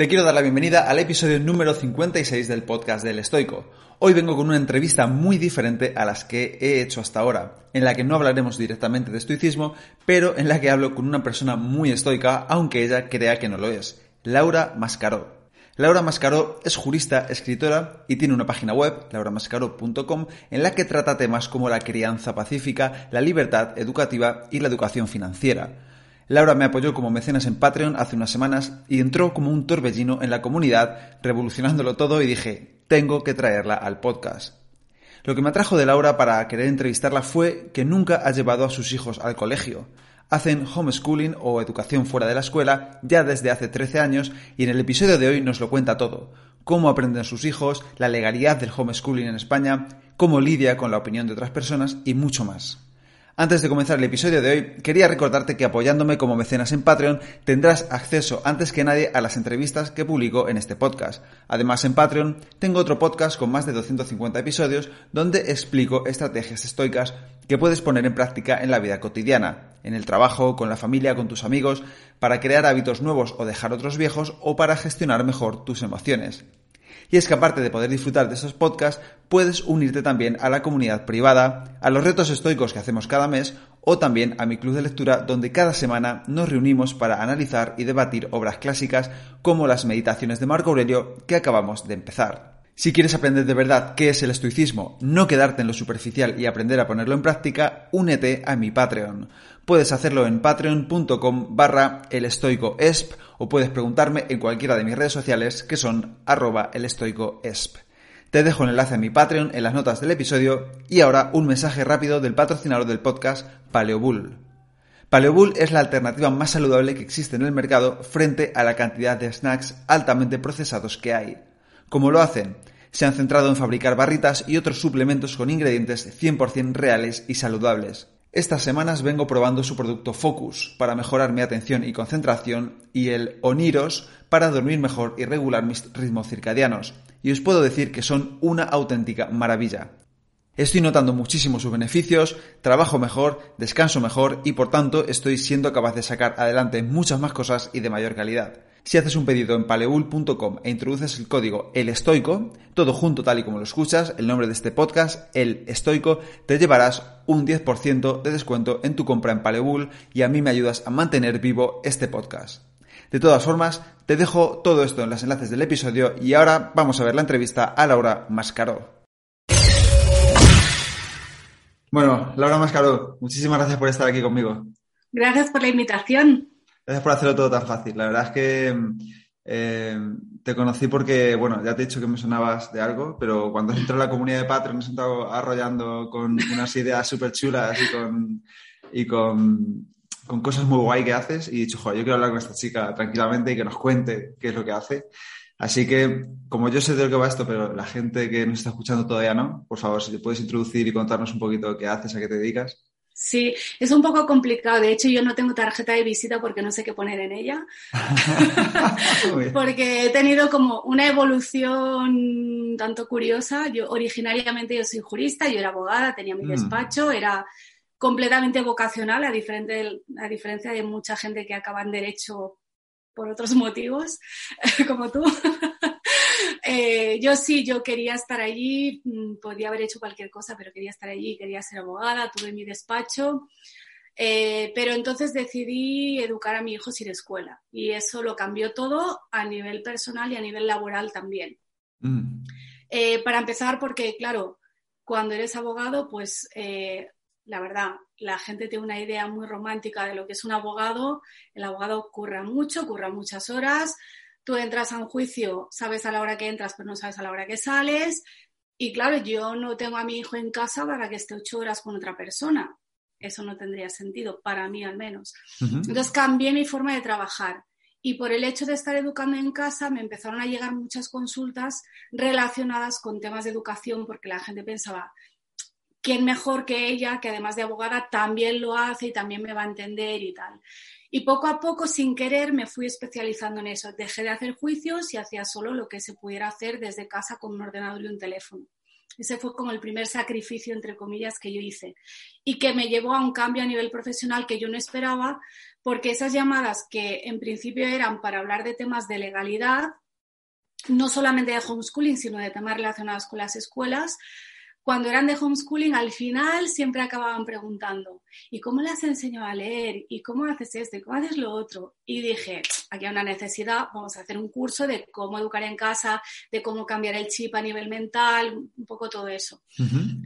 Te quiero dar la bienvenida al episodio número 56 del podcast del Estoico. Hoy vengo con una entrevista muy diferente a las que he hecho hasta ahora, en la que no hablaremos directamente de estoicismo, pero en la que hablo con una persona muy estoica, aunque ella crea que no lo es, Laura Mascaró. Laura Mascaró es jurista, escritora y tiene una página web, lauramascaró.com, en la que trata temas como la crianza pacífica, la libertad educativa y la educación financiera. Laura me apoyó como mecenas en Patreon hace unas semanas y entró como un torbellino en la comunidad, revolucionándolo todo y dije, tengo que traerla al podcast. Lo que me atrajo de Laura para querer entrevistarla fue que nunca ha llevado a sus hijos al colegio. Hacen homeschooling o educación fuera de la escuela ya desde hace 13 años y en el episodio de hoy nos lo cuenta todo. Cómo aprenden sus hijos, la legalidad del homeschooling en España, cómo lidia con la opinión de otras personas y mucho más. Antes de comenzar el episodio de hoy, quería recordarte que apoyándome como mecenas en Patreon tendrás acceso antes que nadie a las entrevistas que publico en este podcast. Además, en Patreon tengo otro podcast con más de 250 episodios donde explico estrategias estoicas que puedes poner en práctica en la vida cotidiana, en el trabajo, con la familia, con tus amigos, para crear hábitos nuevos o dejar otros viejos o para gestionar mejor tus emociones. Y es que aparte de poder disfrutar de esos podcasts, puedes unirte también a la comunidad privada, a los retos estoicos que hacemos cada mes o también a mi club de lectura donde cada semana nos reunimos para analizar y debatir obras clásicas como las meditaciones de Marco Aurelio que acabamos de empezar. Si quieres aprender de verdad qué es el estoicismo, no quedarte en lo superficial y aprender a ponerlo en práctica, únete a mi Patreon. Puedes hacerlo en patreon.com barra elestoicoesp o puedes preguntarme en cualquiera de mis redes sociales que son arroba elestoicoesp. Te dejo el enlace a mi Patreon en las notas del episodio y ahora un mensaje rápido del patrocinador del podcast Paleobull. Paleobull es la alternativa más saludable que existe en el mercado frente a la cantidad de snacks altamente procesados que hay. ¿Cómo lo hacen? Se han centrado en fabricar barritas y otros suplementos con ingredientes 100% reales y saludables. Estas semanas vengo probando su producto Focus para mejorar mi atención y concentración y el Oniros para dormir mejor y regular mis ritmos circadianos. Y os puedo decir que son una auténtica maravilla. Estoy notando muchísimo sus beneficios, trabajo mejor, descanso mejor y por tanto estoy siendo capaz de sacar adelante muchas más cosas y de mayor calidad. Si haces un pedido en paleul.com e introduces el código El Estoico, todo junto tal y como lo escuchas, el nombre de este podcast, El Estoico, te llevarás un 10% de descuento en tu compra en Paleul y a mí me ayudas a mantener vivo este podcast. De todas formas, te dejo todo esto en los enlaces del episodio y ahora vamos a ver la entrevista a Laura Mascaró. Bueno, Laura Mascaró, muchísimas gracias por estar aquí conmigo. Gracias por la invitación. Gracias por hacerlo todo tan fácil. La verdad es que eh, te conocí porque, bueno, ya te he dicho que me sonabas de algo, pero cuando entró en la comunidad de Patreon me he estado arrollando con unas ideas súper chulas y con, y con, cosas muy guay que haces y he dicho, joder, yo quiero hablar con esta chica tranquilamente y que nos cuente qué es lo que hace. Así que, como yo sé de lo que va esto, pero la gente que nos está escuchando todavía no, por favor, si te puedes introducir y contarnos un poquito qué haces, a qué te dedicas. Sí, es un poco complicado. De hecho, yo no tengo tarjeta de visita porque no sé qué poner en ella. porque he tenido como una evolución tanto curiosa. Yo originariamente yo soy jurista, yo era abogada, tenía mi mm. despacho, era completamente vocacional, a, a diferencia de mucha gente que acaba en derecho por otros motivos, como tú. Eh, yo sí, yo quería estar allí, mm, podía haber hecho cualquier cosa, pero quería estar allí, quería ser abogada, tuve mi despacho. Eh, pero entonces decidí educar a mi hijo sin escuela y eso lo cambió todo a nivel personal y a nivel laboral también. Mm. Eh, para empezar, porque claro, cuando eres abogado, pues la verdad, la gente tiene una idea muy romántica de lo que es un abogado. El abogado curra mucho, curra muchas horas, tú entras a un juicio, sabes a la hora que entras, pero no sabes a la hora que sales. Y claro, yo no tengo a mi hijo en casa para que esté ocho horas con otra persona. Eso no tendría sentido, para mí al menos. Entonces cambié mi forma de trabajar. Y por el hecho de estar educando en casa, me empezaron a llegar muchas consultas relacionadas con temas de educación, porque la gente pensaba, quién mejor que ella, que además de abogada también lo hace y también me va a entender y tal. Y poco a poco, sin querer, me fui especializando en eso. Dejé de hacer juicios y hacía solo lo que se pudiera hacer desde casa con un ordenador y un teléfono. Ese fue como el primer sacrificio, entre comillas, que yo hice y que me llevó a un cambio a nivel profesional que yo no esperaba, porque esas llamadas que en principio eran para hablar de temas de legalidad, no solamente de homeschooling, sino de temas relacionados con las escuelas, cuando eran de homeschooling, al final siempre acababan preguntando, ¿y cómo les enseño a leer? ¿Y cómo haces esto? ¿Y cómo haces lo otro? Y dije, aquí hay una necesidad, vamos a hacer un curso de cómo educar en casa, de cómo cambiar el chip a nivel mental, un poco todo eso.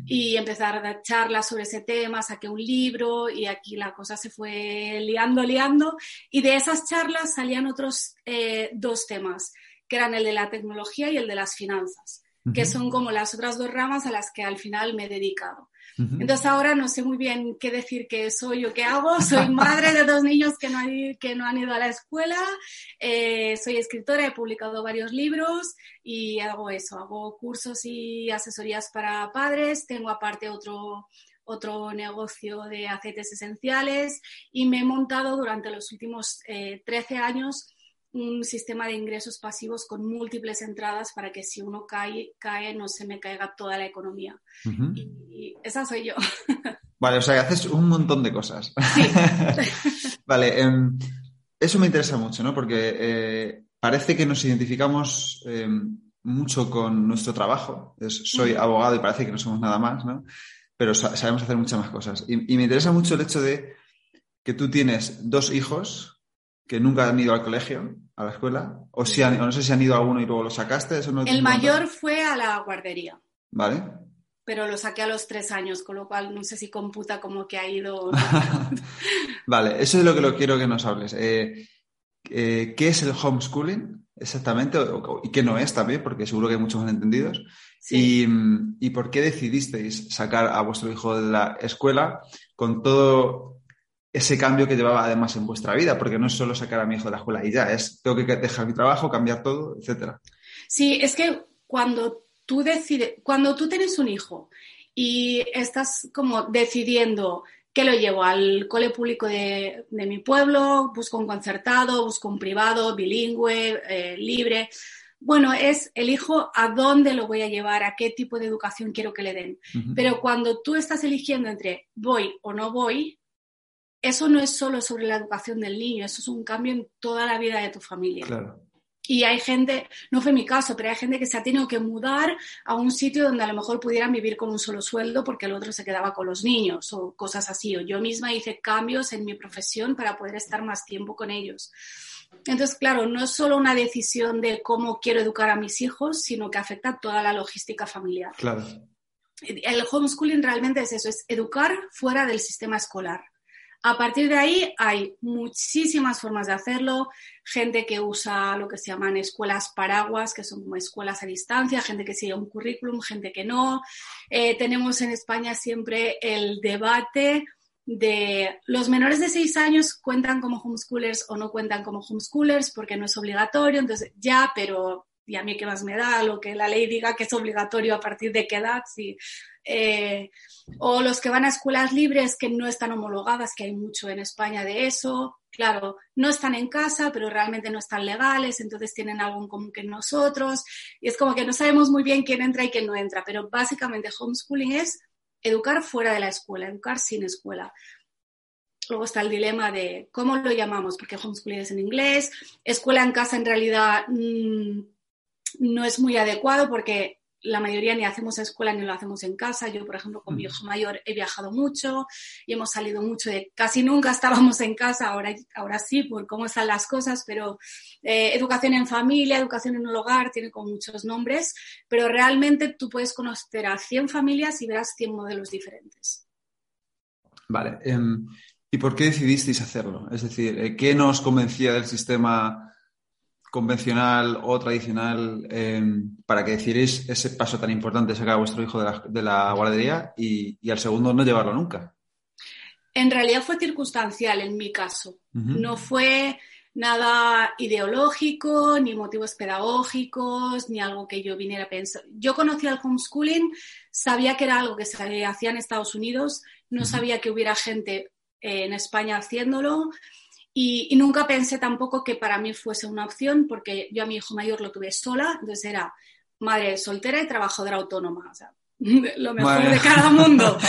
Y empezar a dar charlas sobre ese tema, saqué un libro y aquí la cosa se fue liando, liando. Y de esas charlas salían otros eh, dos temas, que eran el de la tecnología y el de las finanzas que son como las otras dos ramas a las que al final me he dedicado. Entonces ahora no sé muy bien qué decir que soy o qué hago. Soy madre de dos niños que no, hay, que no han ido a la escuela, eh, soy escritora, he publicado varios libros y hago eso, hago cursos y asesorías para padres, tengo aparte otro, otro negocio de aceites esenciales y me he montado durante los últimos 13 eh, años un sistema de ingresos pasivos con múltiples entradas para que si uno cae, cae no se me caiga toda la economía. y, esa soy yo. Vale, o sea, haces un montón de cosas. vale, em, eso me interesa mucho, ¿no? Porque eh, parece que nos identificamos em, mucho con nuestro trabajo. soy abogado y parece que no somos nada más, ¿no? Pero sabemos hacer muchas más cosas. y me interesa mucho el hecho de que tú tienes dos hijos que nunca han ido al colegio, a la escuela, o, si no sé si han ido a uno y luego lo sacaste. Eso no el mayor fue a la guardería. Vale. Pero lo saqué a los tres años, con lo cual no sé si computa como que ha ido. vale, eso es lo que lo quiero que nos hables. Eh, eh, ¿Qué es el homeschooling exactamente? y qué no es también, porque seguro que hay muchos malentendidos. Y, y por qué decidisteis sacar a vuestro hijo de la escuela con todo ese cambio que llevaba además en vuestra vida, porque no es solo sacar a mi hijo de la escuela y ya, es tengo que dejar mi trabajo, cambiar todo, etcétera. Sí, es que cuando tú decides, cuando tú tienes un hijo y estás como decidiendo que lo llevo al cole público de, mi pueblo, busco un concertado, busco un privado, bilingüe, eh, libre. Bueno, es elijo a dónde lo voy a llevar, a qué tipo de educación quiero que le den. Pero cuando tú estás eligiendo entre voy o no voy, eso no es solo sobre la educación del niño, eso es un cambio en toda la vida de tu familia. Y hay gente, no fue mi caso, pero hay gente que se ha tenido que mudar a un sitio donde a lo mejor pudieran vivir con un solo sueldo porque el otro se quedaba con los niños o cosas así. O yo misma hice cambios en mi profesión para poder estar más tiempo con ellos. Entonces, claro, no es solo una decisión de cómo quiero educar a mis hijos, sino que afecta toda la logística familiar. Claro. El homeschooling realmente es eso, es educar fuera del sistema escolar. A partir de ahí hay muchísimas formas de hacerlo, gente que usa lo que se llaman escuelas paraguas, que son como escuelas a distancia, gente que sigue un currículum, gente que no. Eh, tenemos en España siempre el debate de los menores de seis años cuentan como homeschoolers o no cuentan como homeschoolers porque no es obligatorio, entonces ya, pero y a mí qué más me da lo que la ley diga que es obligatorio a partir de qué edad, sí. Eh, o los que van a escuelas libres que no están homologadas, que hay mucho en España de eso. Claro, no están en casa, pero realmente no están legales, entonces tienen algo en común que nosotros. Y es como que no sabemos muy bien quién entra y quién no entra, pero básicamente homeschooling es educar fuera de la escuela, educar sin escuela. Luego está el dilema de cómo lo llamamos, porque homeschooling es en inglés, escuela en casa en realidad mm, no es muy adecuado porque la mayoría ni hacemos escuela ni lo hacemos en casa. Yo, por ejemplo, con mi hijo mayor he viajado mucho y hemos salido mucho de casi nunca estábamos en casa, ahora, ahora sí, por cómo están las cosas, pero eh, educación en familia, educación en un hogar, tiene con muchos nombres, pero realmente tú puedes conocer a 100 familias y verás 100 modelos diferentes. Vale. Em, ¿Y por qué decidisteis hacerlo? Es decir, eh, ¿qué nos convencía del sistema? Convencional o tradicional em, para que decidáis ese paso tan importante de sacar a vuestro hijo de la, guardería y, al segundo no llevarlo nunca? En realidad fue circunstancial en mi caso. No fue nada ideológico, ni motivos pedagógicos, ni algo que yo viniera a pensar. Yo conocía el homeschooling, sabía que era algo que se hacía en Estados Unidos, no sabía que hubiera gente en España haciéndolo y, y, nunca pensé tampoco que para mí fuese una opción porque yo a mi hijo mayor lo tuve sola, entonces era madre soltera y trabajadora autónoma, o sea, lo mejor de cada mundo.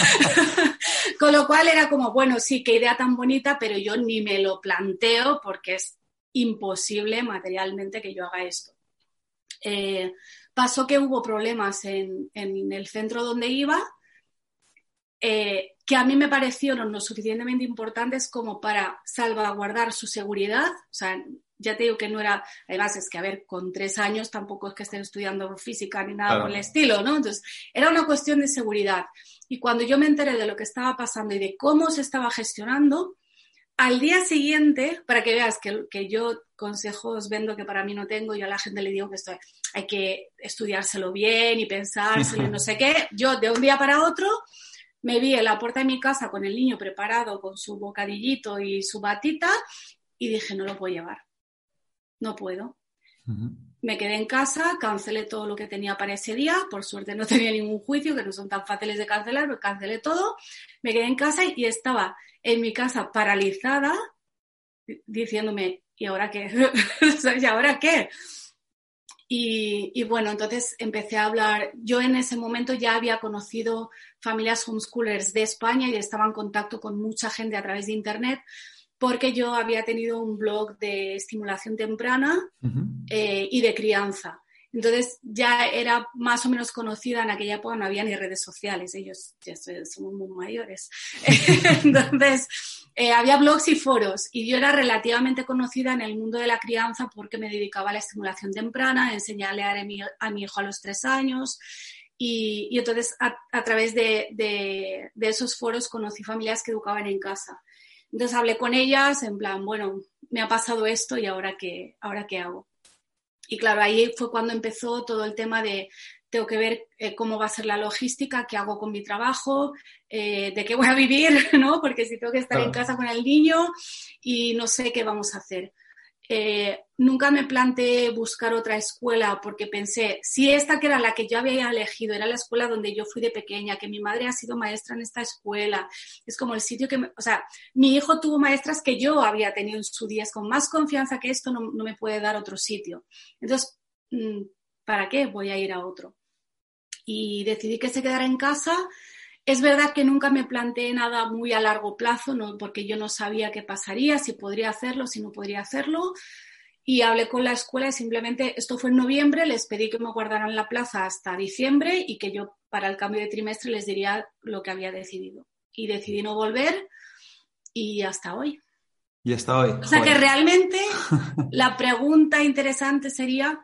Con lo cual era como, bueno, sí, qué idea tan bonita, pero yo ni me lo planteo porque es imposible materialmente que yo haga esto. Eh, pasó que hubo problemas en, en, el centro donde iba eh, que a mí me parecieron lo suficientemente importantes como para salvaguardar su seguridad. O sea, ya te digo que no era, además es que, a ver, con tres años tampoco es que estén estudiando física ni nada por el estilo, ¿no? Entonces, era una cuestión de seguridad. Y cuando yo me enteré de lo que estaba pasando y de cómo se estaba gestionando, al día siguiente, para que veas que, que yo consejos vendo que para mí no tengo, yo a la gente le digo que esto hay que estudiárselo bien y pensárselo y no sé qué, yo de un día para otro me vi en la puerta de mi casa con el niño preparado con su bocadillito y su batita y dije, no lo puedo llevar, no puedo. Me quedé en casa, cancelé todo lo que tenía para ese día, por suerte no tenía ningún juicio, que no son tan fáciles de cancelar, pero cancelé todo, me quedé en casa y estaba en mi casa paralizada, diciéndome, ¿y ahora qué? ¿Y ahora qué? Y, y, bueno, entonces empecé a hablar. Yo en ese momento ya había conocido familias homeschoolers de España y estaba en contacto con mucha gente a través de Internet porque yo había tenido un blog de estimulación temprana eh, y de crianza. Entonces ya era más o menos conocida en aquella época, no había ni redes sociales, ellos ya son muy mayores. Entonces eh, había blogs y foros y yo era relativamente conocida en el mundo de la crianza porque me dedicaba a la estimulación temprana, enseñarle a mi, a mi hijo a los tres años y, y entonces a, a través de, de, de, esos foros conocí familias que educaban en casa. Entonces hablé con ellas en plan, bueno, me ha pasado esto y ahora qué, ahora qué hago. Y claro, ahí fue cuando empezó todo el tema de tengo que ver eh, cómo va a ser la logística, qué hago con mi trabajo, eh, de qué voy a vivir, ¿no? Porque si tengo que estar en casa con el niño y no sé qué vamos a hacer. Eh, nunca me planteé buscar otra escuela porque pensé, si esta que era la que yo había elegido era la escuela donde yo fui de pequeña, que mi madre ha sido maestra en esta escuela, es como el sitio que, o sea, mi hijo tuvo maestras que yo había tenido en su día, es con más confianza que esto no, no me puede dar otro sitio. Entonces, mm, ¿para qué voy a ir a otro? Y decidí que se quedara en casa es verdad que nunca me planteé nada muy a largo plazo, ¿no? porque yo no sabía qué pasaría, si podría hacerlo, si no podría hacerlo. Y hablé con la escuela y simplemente, esto fue en noviembre, les pedí que me guardaran la plaza hasta diciembre y que yo para el cambio de trimestre les diría lo que había decidido. Y decidí no volver y hasta hoy. Y hasta hoy. O sea que realmente la pregunta interesante sería,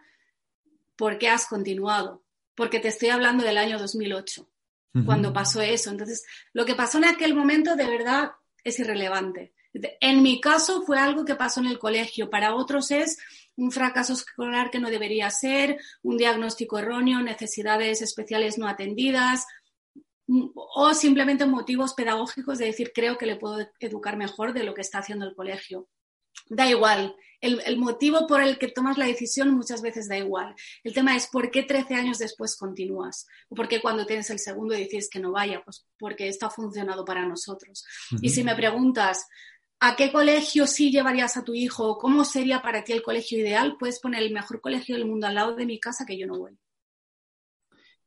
¿por qué has continuado? Porque te estoy hablando del año 2008 cuando pasó eso. Entonces, lo que pasó en aquel momento de verdad es irrelevante. En mi caso fue algo que pasó en el colegio, para otros es un fracaso escolar que no debería ser, un diagnóstico erróneo, necesidades especiales no atendidas o simplemente motivos pedagógicos de decir creo que le puedo educar mejor de lo que está haciendo el colegio. Da igual, el, motivo por el que tomas la decisión muchas veces da igual. El tema es por qué 13 años después continúas. O por qué cuando tienes el segundo decides que no vaya. Pues porque esto ha funcionado para nosotros. Y si me preguntas, ¿a qué colegio sí llevarías a tu hijo? ¿Cómo sería para ti el colegio ideal? Puedes poner el mejor colegio del mundo al lado de mi casa que yo no voy.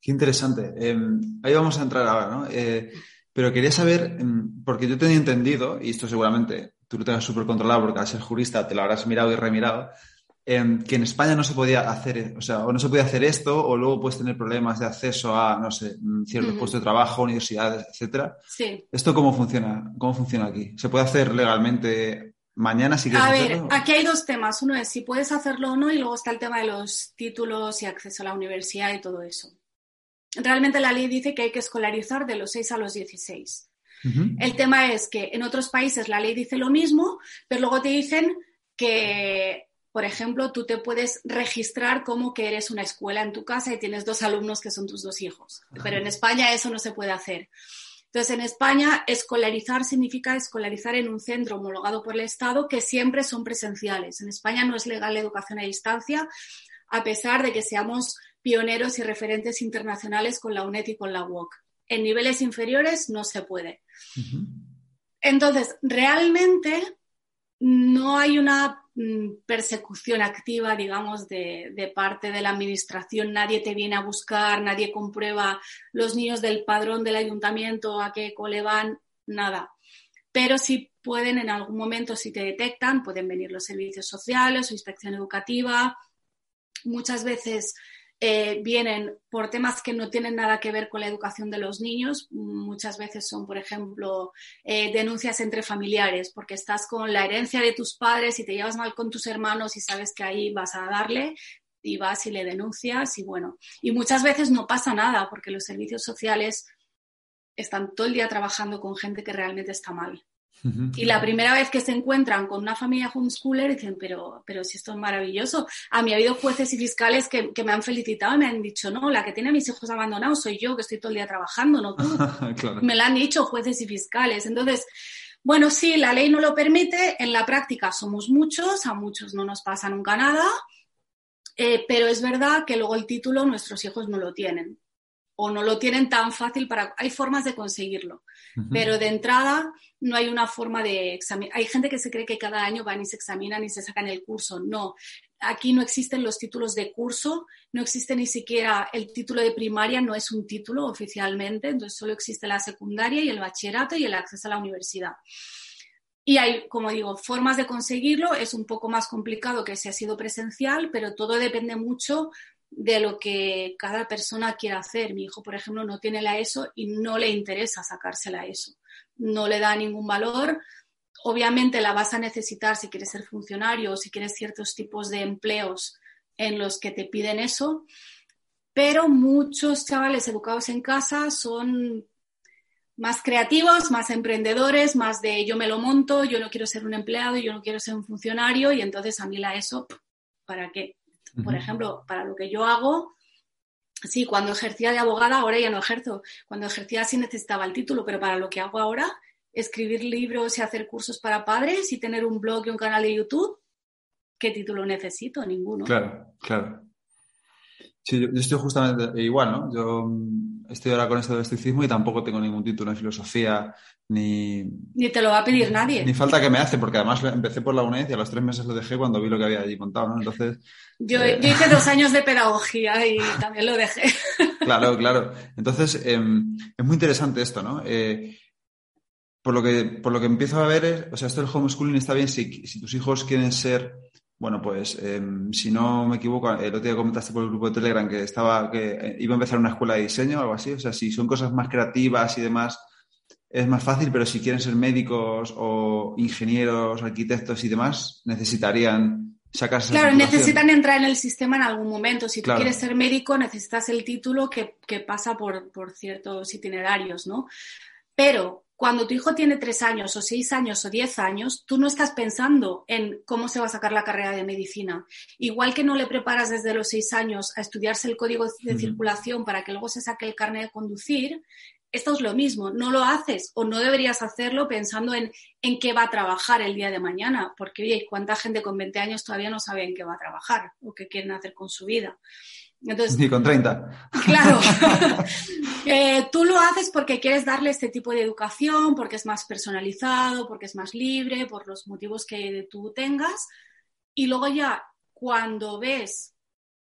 Qué interesante. Em, ahí vamos a entrar ahora, ¿no? Eh, pero quería saber, em, porque yo tenía entendido, y esto seguramente tú lo tengas súper controlado porque al ser jurista te lo habrás mirado y remirado, eh, que en España no se podía hacer, o sea, o no se podía hacer esto, o luego puedes tener problemas de acceso a, no sé, mm, ciertos puestos de trabajo, universidades, etcétera. Sí. ¿Esto cómo funciona? ¿Cómo funciona aquí? ¿Se puede hacer legalmente mañana si quieres A ver, aquí hay dos temas. Uno es si puedes hacerlo o no, y luego está el tema de los títulos y acceso a la universidad y todo eso. Realmente la ley dice que hay que escolarizar de los 6 a los 16. El tema es que en otros países la ley dice lo mismo, pero luego te dicen que, por ejemplo, tú te puedes registrar como que eres una escuela en tu casa y tienes dos alumnos que son tus dos hijos. Pero en España eso no se puede hacer. Entonces, en España, escolarizar significa escolarizar en un centro homologado por el Estado que siempre son presenciales. En España no es legal la educación a distancia, a pesar de que seamos pioneros y referentes internacionales con la UNED y con la UOC. En niveles inferiores no se puede. Entonces, realmente no hay una mm, persecución activa, digamos, de, parte de la administración. Nadie te viene a buscar, nadie comprueba los niños del padrón del ayuntamiento a qué cole van, nada. Pero si pueden en algún momento, si te detectan, pueden venir los servicios sociales o inspección educativa. Muchas veces eh, vienen por temas que no tienen nada que ver con la educación de los niños. Muchas veces son, por ejemplo, eh, denuncias entre familiares, porque estás con la herencia de tus padres y te llevas mal con tus hermanos y sabes que ahí vas a darle y vas y le denuncias y bueno, y muchas veces no pasa nada porque los servicios sociales están todo el día trabajando con gente que realmente está mal. Y la primera vez que se encuentran con una familia homeschooler dicen, pero, pero si esto es maravilloso. A mí ha habido jueces y fiscales que, me han felicitado y me han dicho, no, la que tiene a mis hijos abandonados soy yo, que estoy todo el día trabajando, no tú. Me lo han dicho jueces y fiscales. Entonces, bueno, sí, la ley no lo permite, en la práctica somos muchos, a muchos no nos pasa nunca nada, eh, pero es verdad que luego el título nuestros hijos no lo tienen o no lo tienen tan fácil para... Hay formas de conseguirlo, pero de entrada no hay una forma de examinar. Hay gente que se cree que cada año van y se examinan y se sacan el curso. No, aquí no existen los títulos de curso, no existe ni siquiera el título de primaria, no es un título oficialmente, entonces solo existe la secundaria y el bachillerato y el acceso a la universidad. Y hay, como digo, formas de conseguirlo, es un poco más complicado que si ha sido presencial, pero todo depende mucho de lo que cada persona quiera hacer. Mi hijo, por ejemplo, no tiene la ESO y no le interesa sacarse la ESO. No le da ningún valor. Obviamente la vas a necesitar si quieres ser funcionario o si quieres ciertos tipos de empleos en los que te piden eso. Pero muchos chavales educados en casa son más creativos, más emprendedores, más de yo me lo monto, yo no quiero ser un empleado, yo no quiero ser un funcionario y entonces a mí la ESO, ¿para qué? Por ejemplo, para lo que yo hago, sí, cuando ejercía de abogada, ahora ya no ejerzo. Cuando ejercía sí necesitaba el título, pero para lo que hago ahora, escribir libros y hacer cursos para padres y tener un blog y un canal de YouTube, ¿qué título necesito? Ninguno. Claro, claro. Sí, yo, estoy justamente igual, ¿no? Yo mm, estoy ahora con esto del estoicismo y tampoco tengo ningún título en filosofía, ni... Ni te lo va a pedir nadie. Ni falta que me hace, porque además empecé por la UNED y a los tres meses lo dejé cuando vi lo que había allí contado, ¿no? Entonces... Yo, eh, hice dos años de pedagogía y también lo dejé. Claro, claro. Entonces, em, es muy interesante esto, ¿no? Eh, por, lo que, por lo que empiezo a ver es, o sea, esto del homeschooling está bien si, si tus hijos quieren ser bueno, pues em, si no me equivoco, el otro día comentaste por el grupo de Telegram que estaba que eh, iba a empezar una escuela de diseño o algo así. O sea, si son cosas más creativas y demás, es más fácil, pero si quieren ser médicos o ingenieros, arquitectos y demás, necesitarían sacarse. Claro, necesitan entrar en el sistema en algún momento. Si tú quieres ser médico, necesitas el título que, que pasa por, por ciertos itinerarios, ¿no? Pero cuando tu hijo tiene tres años o seis años o diez años, tú no estás pensando en cómo se va a sacar la carrera de medicina. Igual que no le preparas desde los seis años a estudiarse el código de circulación para que luego se saque el carnet de conducir, esto es lo mismo. No lo haces o no deberías hacerlo pensando en, en qué va a trabajar el día de mañana. Porque, oye, ¿cuánta gente con 20 años todavía no sabe en qué va a trabajar o qué quieren hacer con su vida? Ni con 30. Claro. Eh, tú lo haces porque quieres darle este tipo de educación, porque es más personalizado, porque es más libre, por los motivos que tú tengas. Y luego ya, cuando ves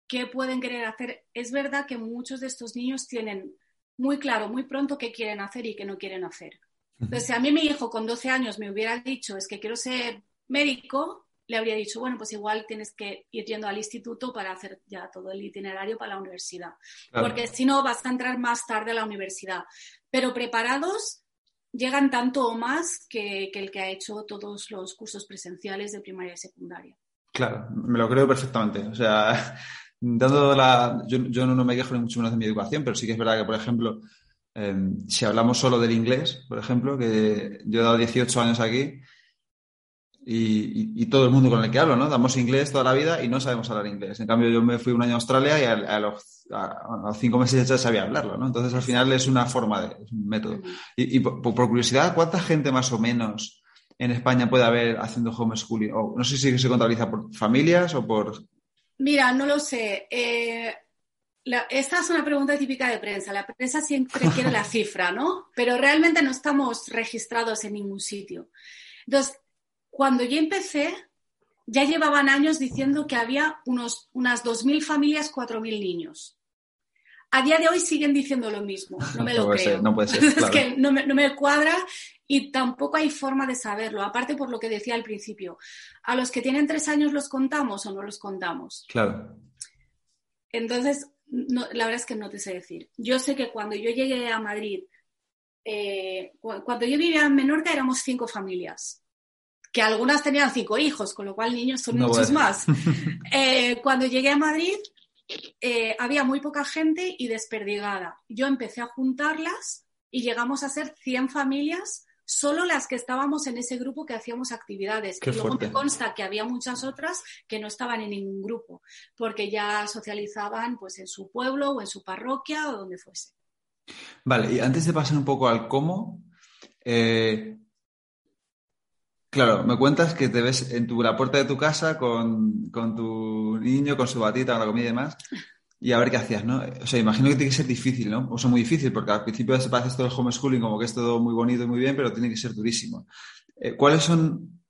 qué pueden querer hacer, es verdad que muchos de estos niños tienen muy claro, muy pronto qué quieren hacer y qué no quieren hacer. Entonces, si a mí mi hijo con 12 años me hubiera dicho, es que quiero ser médico, le habría dicho, bueno, pues igual tienes que ir yendo al instituto para hacer ya todo el itinerario para la universidad, porque si no vas a entrar más tarde a la universidad. Pero preparados llegan tanto o más que, el que ha hecho todos los cursos presenciales de primaria y secundaria. Claro, me lo creo perfectamente. O sea, dando la. Yo, no me quejo ni mucho menos de mi educación, pero sí que es verdad que, por ejemplo, em, si hablamos solo del inglés, por ejemplo, que yo he dado 18 años aquí, y, todo el mundo con el que hablo, ¿no? Damos inglés toda la vida y no sabemos hablar inglés. En cambio, yo me fui un año a Australia y a, los, cinco meses ya sabía hablarlo, ¿no? Entonces, al final es una forma de, es un método. Y, por, curiosidad, ¿cuánta gente más o menos en España puede haber haciendo homeschooling? No sé si se contabiliza por familias o por... Mira, no lo sé. Eh, esta es una pregunta típica de prensa. La prensa siempre quiere la cifra, ¿no? Pero realmente no estamos registrados en ningún sitio. Entonces, cuando yo empecé, ya llevaban años diciendo que había unos, unas 2.000 familias, 4.000 niños. A día de hoy siguen diciendo lo mismo, no me lo creo. no puede ser, es que no me, no me cuadra y tampoco hay forma de saberlo. Aparte por lo que decía al principio, ¿a los que tienen tres años los contamos o no los contamos? Claro. Entonces, la verdad es que no te sé decir. Yo sé que cuando yo llegué a Madrid, eh, cuando yo vivía en Menorca éramos cinco familias que algunas tenían cinco hijos, con lo cual niños son muchos más. Eh, cuando llegué a Madrid eh, había muy poca gente y desperdigada. Yo empecé a juntarlas y llegamos a ser 100 familias, solo las que estábamos en ese grupo que hacíamos actividades. y luego me consta que había muchas otras que no estaban en ningún grupo, porque ya socializaban pues en su pueblo o en su parroquia o donde fuese. Vale, y antes de pasar un poco al cómo, eh, Claro, me cuentas que te ves en la puerta de tu casa con, tu niño, con su batita, con la comida y demás, y a ver qué hacías, ¿no? O sea, imagino que tiene que ser difícil, ¿no? O sea, muy difícil, porque al principio se parece todo el homeschooling como que es todo muy bonito y muy bien, pero tiene que ser durísimo. Eh, ¿Cuáles son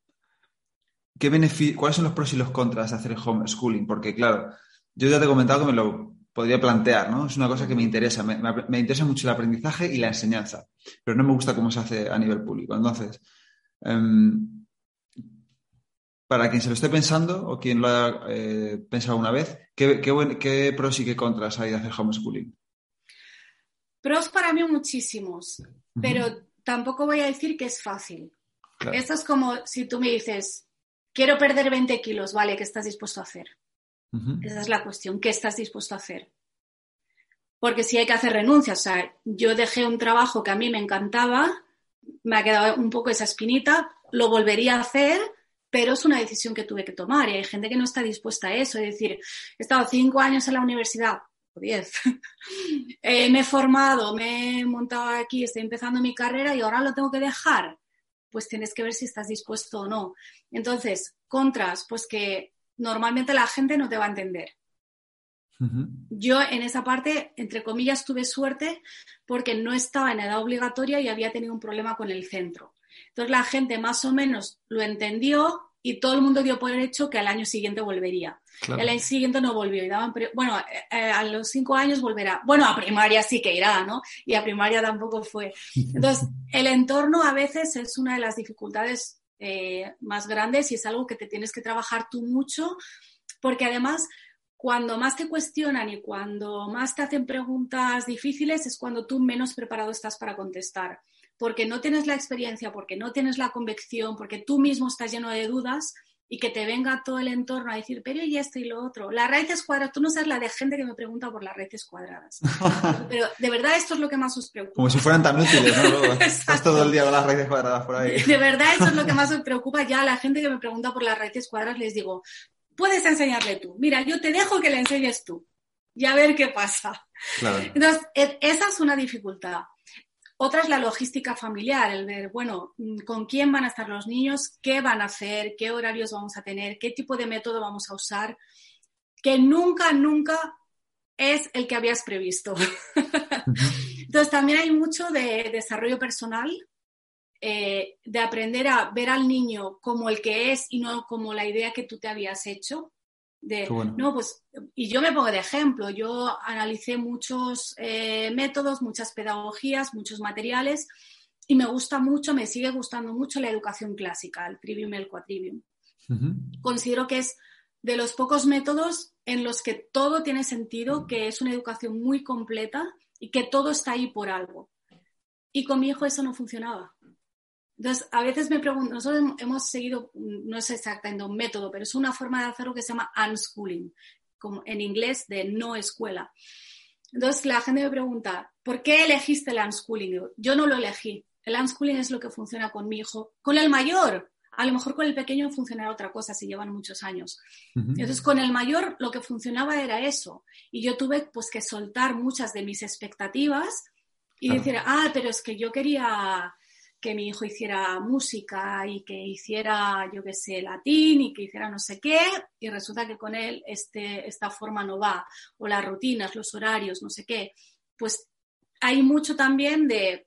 qué cuáles son los pros y los contras de hacer el homeschooling? Porque, claro, yo ya te he comentado que me lo podría plantear, ¿no? Es una cosa que me interesa. Me, me interesa mucho el aprendizaje y la enseñanza, pero no me gusta cómo se hace a nivel público. Entonces, Em, para quien se lo esté pensando o quien lo haya eh, pensado una vez, ¿qué, pros y qué contras hay de hacer homeschooling? Pros para mí muchísimos, pero tampoco voy a decir que es fácil. Esto es como si tú me dices, quiero perder 20 kilos, ¿vale? ¿Qué estás dispuesto a hacer? Esa es la cuestión, ¿qué estás dispuesto a hacer? Porque si hay que hacer renuncias, o sea, yo dejé un trabajo que a mí me encantaba me ha quedado un poco esa espinita, lo volvería a hacer, pero es una decisión que tuve que tomar y hay gente que no está dispuesta a eso. Es decir, he estado cinco años en la universidad, o diez, eh, me he formado, me he montado aquí, estoy empezando mi carrera y ahora lo tengo que dejar. Pues tienes que ver si estás dispuesto o no. Entonces, contras, pues que normalmente la gente no te va a entender. Yo en esa parte, entre comillas, tuve suerte porque no estaba en edad obligatoria y había tenido un problema con el centro. Entonces la gente más o menos lo entendió y todo el mundo dio por hecho que al año siguiente volvería. El año siguiente no volvió y daban, bueno, eh, eh, a los cinco años volverá. Bueno, a primaria sí que irá, ¿no? Y a primaria tampoco fue. Entonces, el entorno a veces es una de las dificultades eh, más grandes y es algo que te tienes que trabajar tú mucho porque además cuando más te cuestionan y cuando más te hacen preguntas difíciles es cuando tú menos preparado estás para contestar, porque no tienes la experiencia, porque no tienes la convicción, porque tú mismo estás lleno de dudas y que te venga todo el entorno a decir, pero y esto y lo otro. Las raíces cuadradas, tú no sabes la de gente que me pregunta por las raíces cuadradas. Pero de verdad esto es lo que más os preocupa. Como si fueran tan útiles, ¿no? Estás todo el día con las raíces cuadradas por ahí. De verdad eso es lo que más os preocupa. Ya a la gente que me pregunta por las raíces cuadradas les digo, puedes enseñarle tú. Mira, yo te dejo que le enseñes tú y a ver qué pasa. Entonces, e, esa es una dificultad. Otra es la logística familiar, el ver, bueno, mm, con quién van a estar los niños, qué van a hacer, qué horarios vamos a tener, qué tipo de método vamos a usar, que nunca, nunca es el que habías previsto. Entonces, también hay mucho de desarrollo personal eh, de aprender a ver al niño como el que es y no como la idea que tú te habías hecho. De, no, pues, y yo me pongo de ejemplo, yo analicé muchos eh, métodos, muchas pedagogías, muchos materiales y me gusta mucho, me sigue gustando mucho la educación clásica, el trivium y el quadrivium. Considero que es de los pocos métodos en los que todo tiene sentido, que es una educación muy completa y que todo está ahí por algo. Y con mi hijo eso no funcionaba. Entonces, a veces me pregunto, nosotros hemos seguido, no es exactamente un método, pero es una forma de hacerlo que se llama unschooling, como en inglés de no escuela. Entonces, la gente me pregunta, ¿por qué elegiste el unschooling? Yo no lo elegí. El unschooling es lo que funciona con mi hijo, con el mayor. A lo mejor con el pequeño funcionará otra cosa si llevan muchos años. Entonces, con el mayor lo que funcionaba era eso. Y yo tuve pues que soltar muchas de mis expectativas y decir, ah, pero es que yo quería que mi hijo hiciera música y que hiciera, yo qué sé, latín y que hiciera no sé qué, y resulta que con él este, esta forma no va, o las rutinas, los horarios, no sé qué. Pues hay mucho también de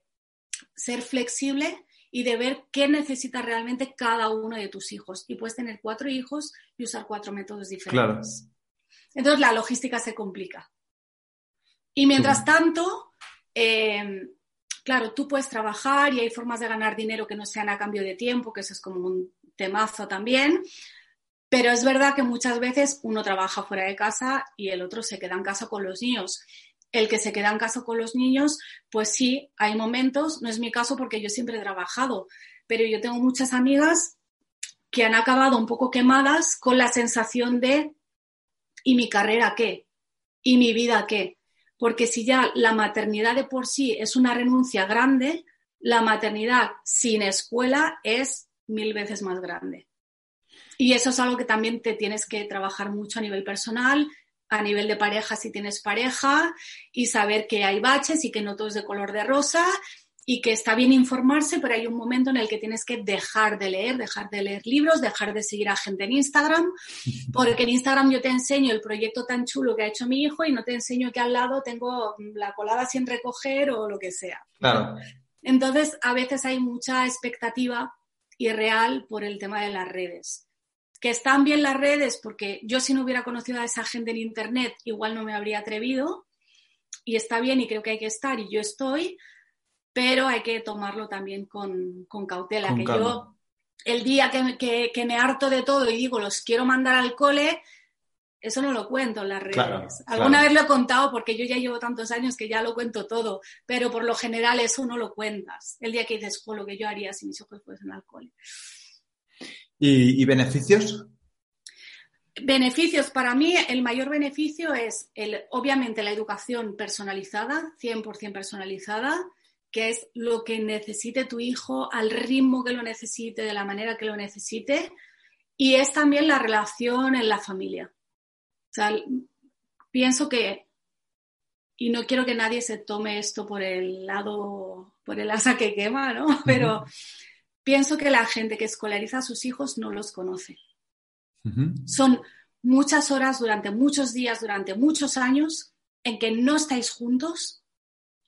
ser flexible y de ver qué necesita realmente cada uno de tus hijos. Y puedes tener cuatro hijos y usar cuatro métodos diferentes. Entonces la logística se complica. Y mientras tanto, eh, Claro, tú puedes trabajar y hay formas de ganar dinero que no sean a cambio de tiempo, que eso es como un temazo también. Pero es verdad que muchas veces uno trabaja fuera de casa y el otro se queda en casa con los niños. El que se queda en casa con los niños, pues sí, hay momentos, no es mi caso porque yo siempre he trabajado, pero yo tengo muchas amigas que han acabado un poco quemadas con la sensación de ¿y mi carrera qué? ¿Y mi vida qué? Porque si ya la maternidad de por sí es una renuncia grande, la maternidad sin escuela es mil veces más grande. Y eso es algo que también te tienes que trabajar mucho a nivel personal, a nivel de pareja si tienes pareja, y saber que hay baches y que no todo es de color de rosa y que está bien informarse, pero hay un momento en el que tienes que dejar de leer, dejar de leer libros, dejar de seguir a gente en Instagram, porque en Instagram yo te enseño el proyecto tan chulo que ha hecho mi hijo y no te enseño que al lado tengo la colada sin recoger o lo que sea. Claro. Entonces, a veces hay mucha expectativa irreal por el tema de las redes. Que están bien las redes porque yo si no hubiera conocido a esa gente en Internet, igual no me habría atrevido. Y está bien y creo que hay que estar y yo estoy, pero hay que tomarlo también con, cautela. que yo, el día que, que, me harto de todo y digo, los quiero mandar al cole, eso no lo cuento en las redes. Alguna vez lo he contado porque yo ya llevo tantos años que ya lo cuento todo, pero por lo general eso no lo cuentas. El día que dices, lo que yo haría si mis hijos fuesen al cole. ¿Y, beneficios? Beneficios, para mí el mayor beneficio es, el, obviamente, la educación personalizada, 100% personalizada, que es lo que necesite tu hijo, al ritmo que lo necesite, de la manera que lo necesite, y es también la relación en la familia. O sea, pienso que, y no quiero que nadie se tome esto por el lado, por el asa que quema, ¿no? Pero pienso que la gente que escolariza a sus hijos no los conoce. Son muchas horas durante muchos días, durante muchos años, en que no estáis juntos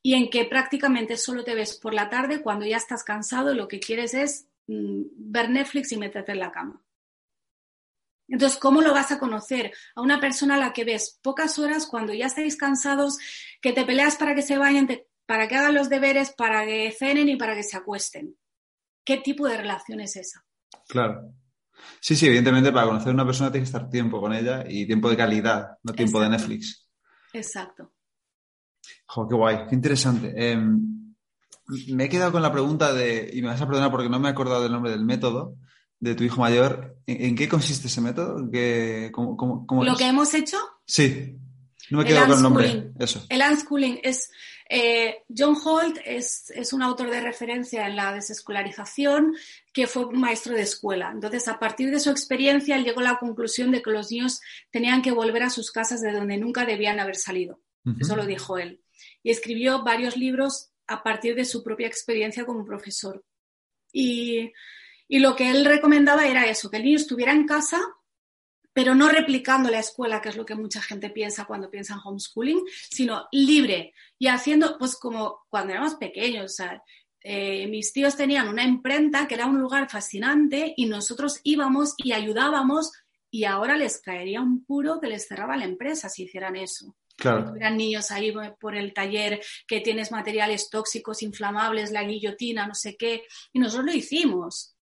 y en que prácticamente solo te ves por la tarde cuando ya estás cansado y lo que quieres es mm, ver Netflix y meterte en la cama. Entonces, ¿cómo lo vas a conocer? A una persona a la que ves pocas horas cuando ya estáis cansados, que te peleas para que se vayan, para que hagan los deberes, para que cenen y para que se acuesten. ¿Qué tipo de relación es esa? Claro. Sí, sí, evidentemente para conocer a una persona tienes que estar tiempo con ella y tiempo de calidad, no tiempo de Netflix. Exacto. Jo, qué guay, qué interesante. Em, me he quedado con la pregunta de, y me vas a perdonar porque no me he acordado del nombre del método de tu hijo mayor. ¿En, qué consiste ese método? cómo, ¿Lo que hemos hecho? Sí. No me he quedado con el nombre. Eso. El unschooling es. Eh, John Holt es, es, un autor de referencia en la desescolarización que fue maestro de escuela. Entonces, a partir de su experiencia, él llegó a la conclusión de que los niños tenían que volver a sus casas de donde nunca debían haber salido. Eso lo dijo él y escribió varios libros a partir de su propia experiencia como profesor. Y, lo que él recomendaba era eso, que el niño estuviera en casa, pero no replicando la escuela, que es lo que mucha gente piensa cuando piensa en homeschooling, sino libre y haciendo, pues como cuando éramos pequeños, eh, mis tíos tenían una imprenta que era un lugar fascinante y nosotros íbamos y ayudábamos y ahora les caería un puro que les cerraba la empresa si hicieran eso. Claro. Eran niños ahí por el taller que tienes materiales tóxicos, inflamables, la guillotina, no sé qué. Y nosotros lo hicimos.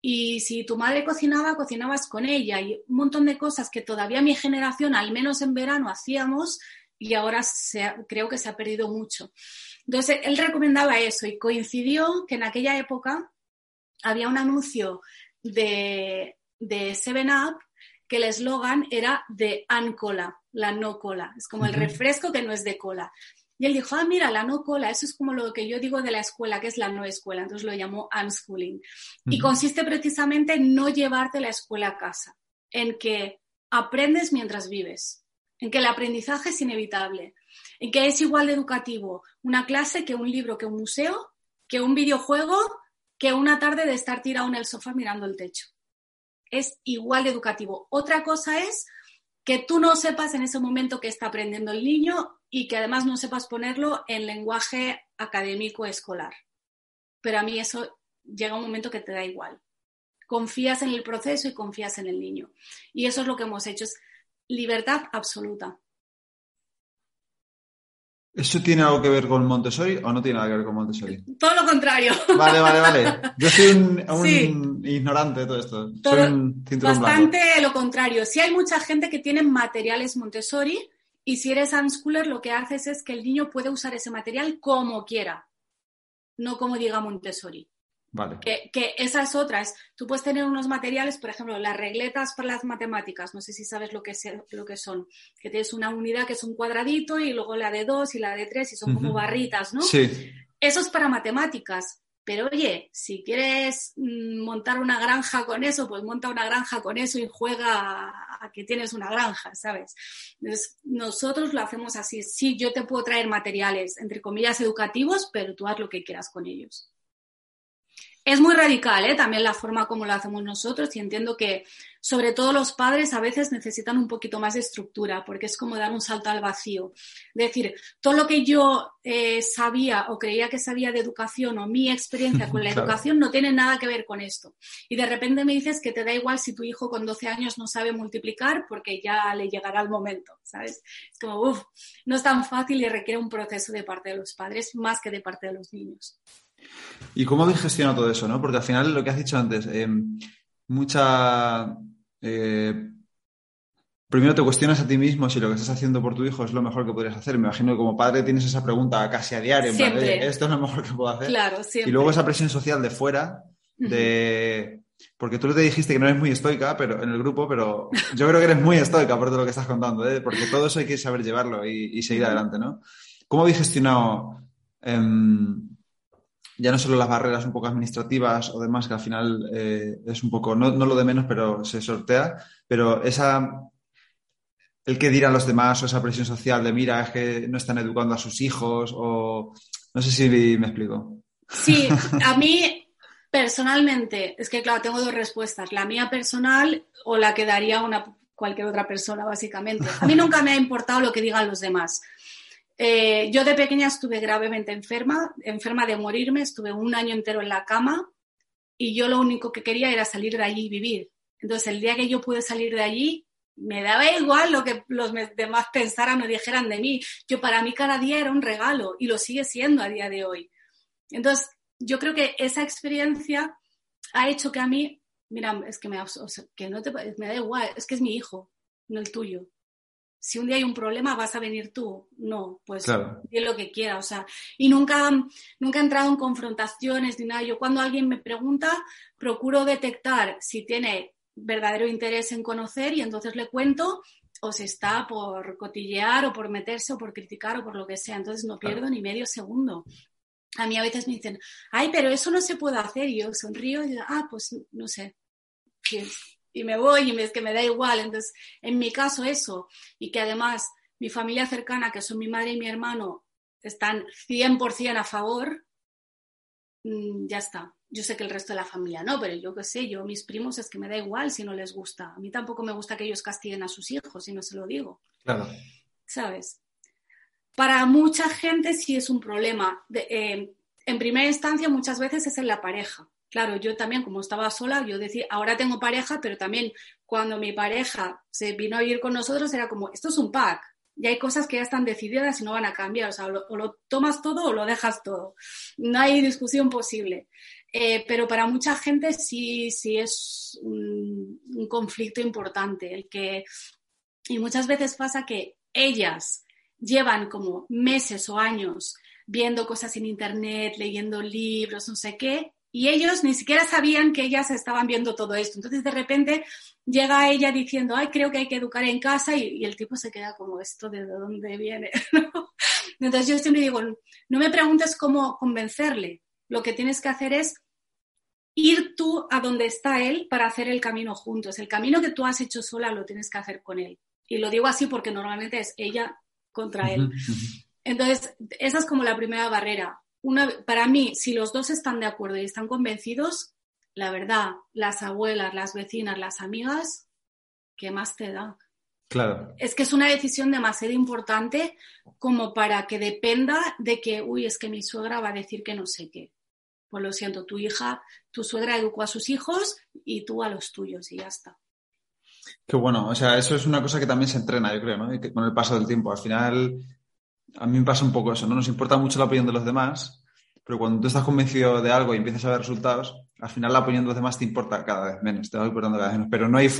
Y si tu madre cocinaba, cocinabas con ella. Y un montón de cosas que todavía mi generación, al menos en verano, hacíamos y ahora creo que se ha perdido mucho. Entonces, él recomendaba eso y coincidió que en aquella época había un anuncio de, de Seven Up que el eslogan era de Ancola, la no cola. Es como el refresco que no es de cola. Y él dijo, ah, mira, la no cola, eso es como lo que yo digo de la escuela, que es la no escuela, entonces lo llamó unschooling. Y consiste precisamente en no llevarte la escuela a casa, en que aprendes mientras vives, en que el aprendizaje es inevitable, en que es igual de educativo una clase que un libro, que un museo, que un videojuego, que una tarde de estar tirado en el sofá mirando el techo. Es igual de educativo. Otra cosa es que tú no sepas en ese momento que está aprendiendo el niño y que además no sepas ponerlo en lenguaje académico escolar. Pero a mí eso llega un momento que te da igual. Confías en el proceso y confías en el niño. Y eso es lo que hemos hecho, es libertad absoluta. ¿Eso tiene algo que ver con Montessori o no tiene nada que ver con Montessori? Todo lo contrario. Vale, vale, vale. Yo soy un, ignorante de todo esto. bastante lo contrario. Sí hay mucha gente que tiene materiales Montessori y si eres unschooler lo que haces es que el niño puede usar ese material como quiera, no como diga Montessori. Vale. Que, que, esa es otra. Es, tú puedes tener unos materiales, por ejemplo, las regletas para las matemáticas. No sé si sabes lo que, lo que son. Que tienes una unidad que es un cuadradito y luego la de dos y la de tres y son como barritas, ¿no? Sí. Eso es para matemáticas. Pero oye, si quieres mm, montar una granja con eso, pues monta una granja con eso y juega a, que tienes una granja, ¿sabes? Entonces, nosotros lo hacemos así. Sí, yo te puedo traer materiales, entre comillas, educativos, pero tú haz lo que quieras con ellos. Es muy radical, ¿eh? también la forma como lo hacemos nosotros y entiendo que sobre todo los padres a veces necesitan un poquito más de estructura porque es como dar un salto al vacío. Es decir, todo lo que yo eh, sabía o creía que sabía de educación o mi experiencia con la educación no tiene nada que ver con esto. Y de repente me dices que te da igual si tu hijo con 12 años no sabe multiplicar porque ya le llegará el momento, ¿sabes? Es como, uff, no es tan fácil y requiere un proceso de parte de los padres más que de parte de los niños. ¿Y cómo habéis gestionado todo eso? ¿no? Porque al final lo que has dicho antes, eh, mucha... Eh, primero te cuestionas a ti mismo si lo que estás haciendo por tu hijo es lo mejor que podrías hacer. Me imagino que como padre tienes esa pregunta casi a diario. Esto es lo mejor que puedo hacer. Claro, siempre. Y luego esa presión social de fuera, de... Porque tú te dijiste que no eres muy estoica pero, en el grupo, pero yo creo que eres muy estoica por todo lo que estás contando, ¿eh? porque todo eso hay que saber llevarlo y, seguir adelante, ¿no? ¿Cómo habéis gestionado em, ya no solo las barreras un poco administrativas o demás, que al final eh, es un poco, no, lo de menos, pero se sortea, pero esa, el que dirán los demás o esa presión social de, mira, es que no están educando a sus hijos o no sé si me explico. Sí, a mí personalmente, es que claro, tengo dos respuestas, la mía personal o la que daría una cualquier otra persona, básicamente. A mí nunca me ha importado lo que digan los demás. Eh, yo de pequeña estuve gravemente enferma, enferma de morirme, estuve un año entero en la cama y yo lo único que quería era salir de allí y vivir. Entonces, el día que yo pude salir de allí, me daba igual lo que los demás pensaran o dijeran de mí. Yo para mí cada día era un regalo y lo sigue siendo a día de hoy. Entonces, yo creo que esa experiencia ha hecho que a mí, mira, es que me, que no te, me da igual, es que es mi hijo, no el tuyo si un día hay un problema, vas a venir tú. No, pues claro. lo que quiera. O sea, y nunca, nunca he entrado en confrontaciones ni nada. Yo cuando alguien me pregunta, procuro detectar si tiene verdadero interés en conocer y entonces le cuento o si está por cotillear o por meterse o por criticar o por lo que sea. Entonces no pierdo ni medio segundo. A mí a veces me dicen, ay, pero eso no se puede hacer. Y yo sonrío y digo, ah, pues no sé y me voy y es que me da igual. Entonces, en mi caso eso, y que además mi familia cercana, que son mi madre y mi hermano, están 100% a favor, mm, ya está. Yo sé que el resto de la familia no, pero yo qué sé, yo mis primos es que me da igual si no les gusta. A mí tampoco me gusta que ellos castiguen a sus hijos, si no se lo digo. Claro. ¿Sabes? Para mucha gente sí es un problema. Eh, en primera instancia, muchas veces es en la pareja claro, yo también, como estaba sola, yo decía, ahora tengo pareja, pero también cuando mi pareja se vino a vivir con nosotros, era como, esto es un pack. Y hay cosas que ya están decididas y no van a cambiar. O sea, o lo, tomas todo o lo dejas todo. No hay discusión posible. Eh, pero para mucha gente sí, sí es un, un conflicto importante. El que, y muchas veces pasa que ellas llevan como meses o años viendo cosas en internet, leyendo libros, no sé qué, y ellos ni siquiera sabían que ellas estaban viendo todo esto. Entonces, de repente, llega ella diciendo, ay, creo que hay que educar en casa y, el tipo se queda como, ¿esto de dónde viene? Entonces yo siempre digo, no me preguntes cómo convencerle, lo que tienes que hacer es ir tú a donde está él para hacer el camino juntos. El camino que tú has hecho sola lo tienes que hacer con él. Y lo digo así porque normalmente es ella contra él. Entonces, esa es como la primera barrera. Una, para mí, si los dos están de acuerdo y están convencidos, la verdad, las abuelas, las vecinas, las amigas, ¿qué más te da? Claro. Es que es una decisión demasiado importante como para que dependa de que, uy, es que mi suegra va a decir que no sé qué. Pues lo siento, tu hija, tu suegra educó a sus hijos y tú a los tuyos y ya está. Qué bueno, o sea, eso es una cosa que también se entrena, yo creo, ¿no? Y que con el paso del tiempo. Al final, a mí me pasa un poco eso, ¿no? Nos importa mucho la opinión de los demás, pero cuando tú estás convencido de algo y empiezas a ver resultados, al final la opinión de los demás te importa cada vez menos, te va importando cada vez menos. Pero no hay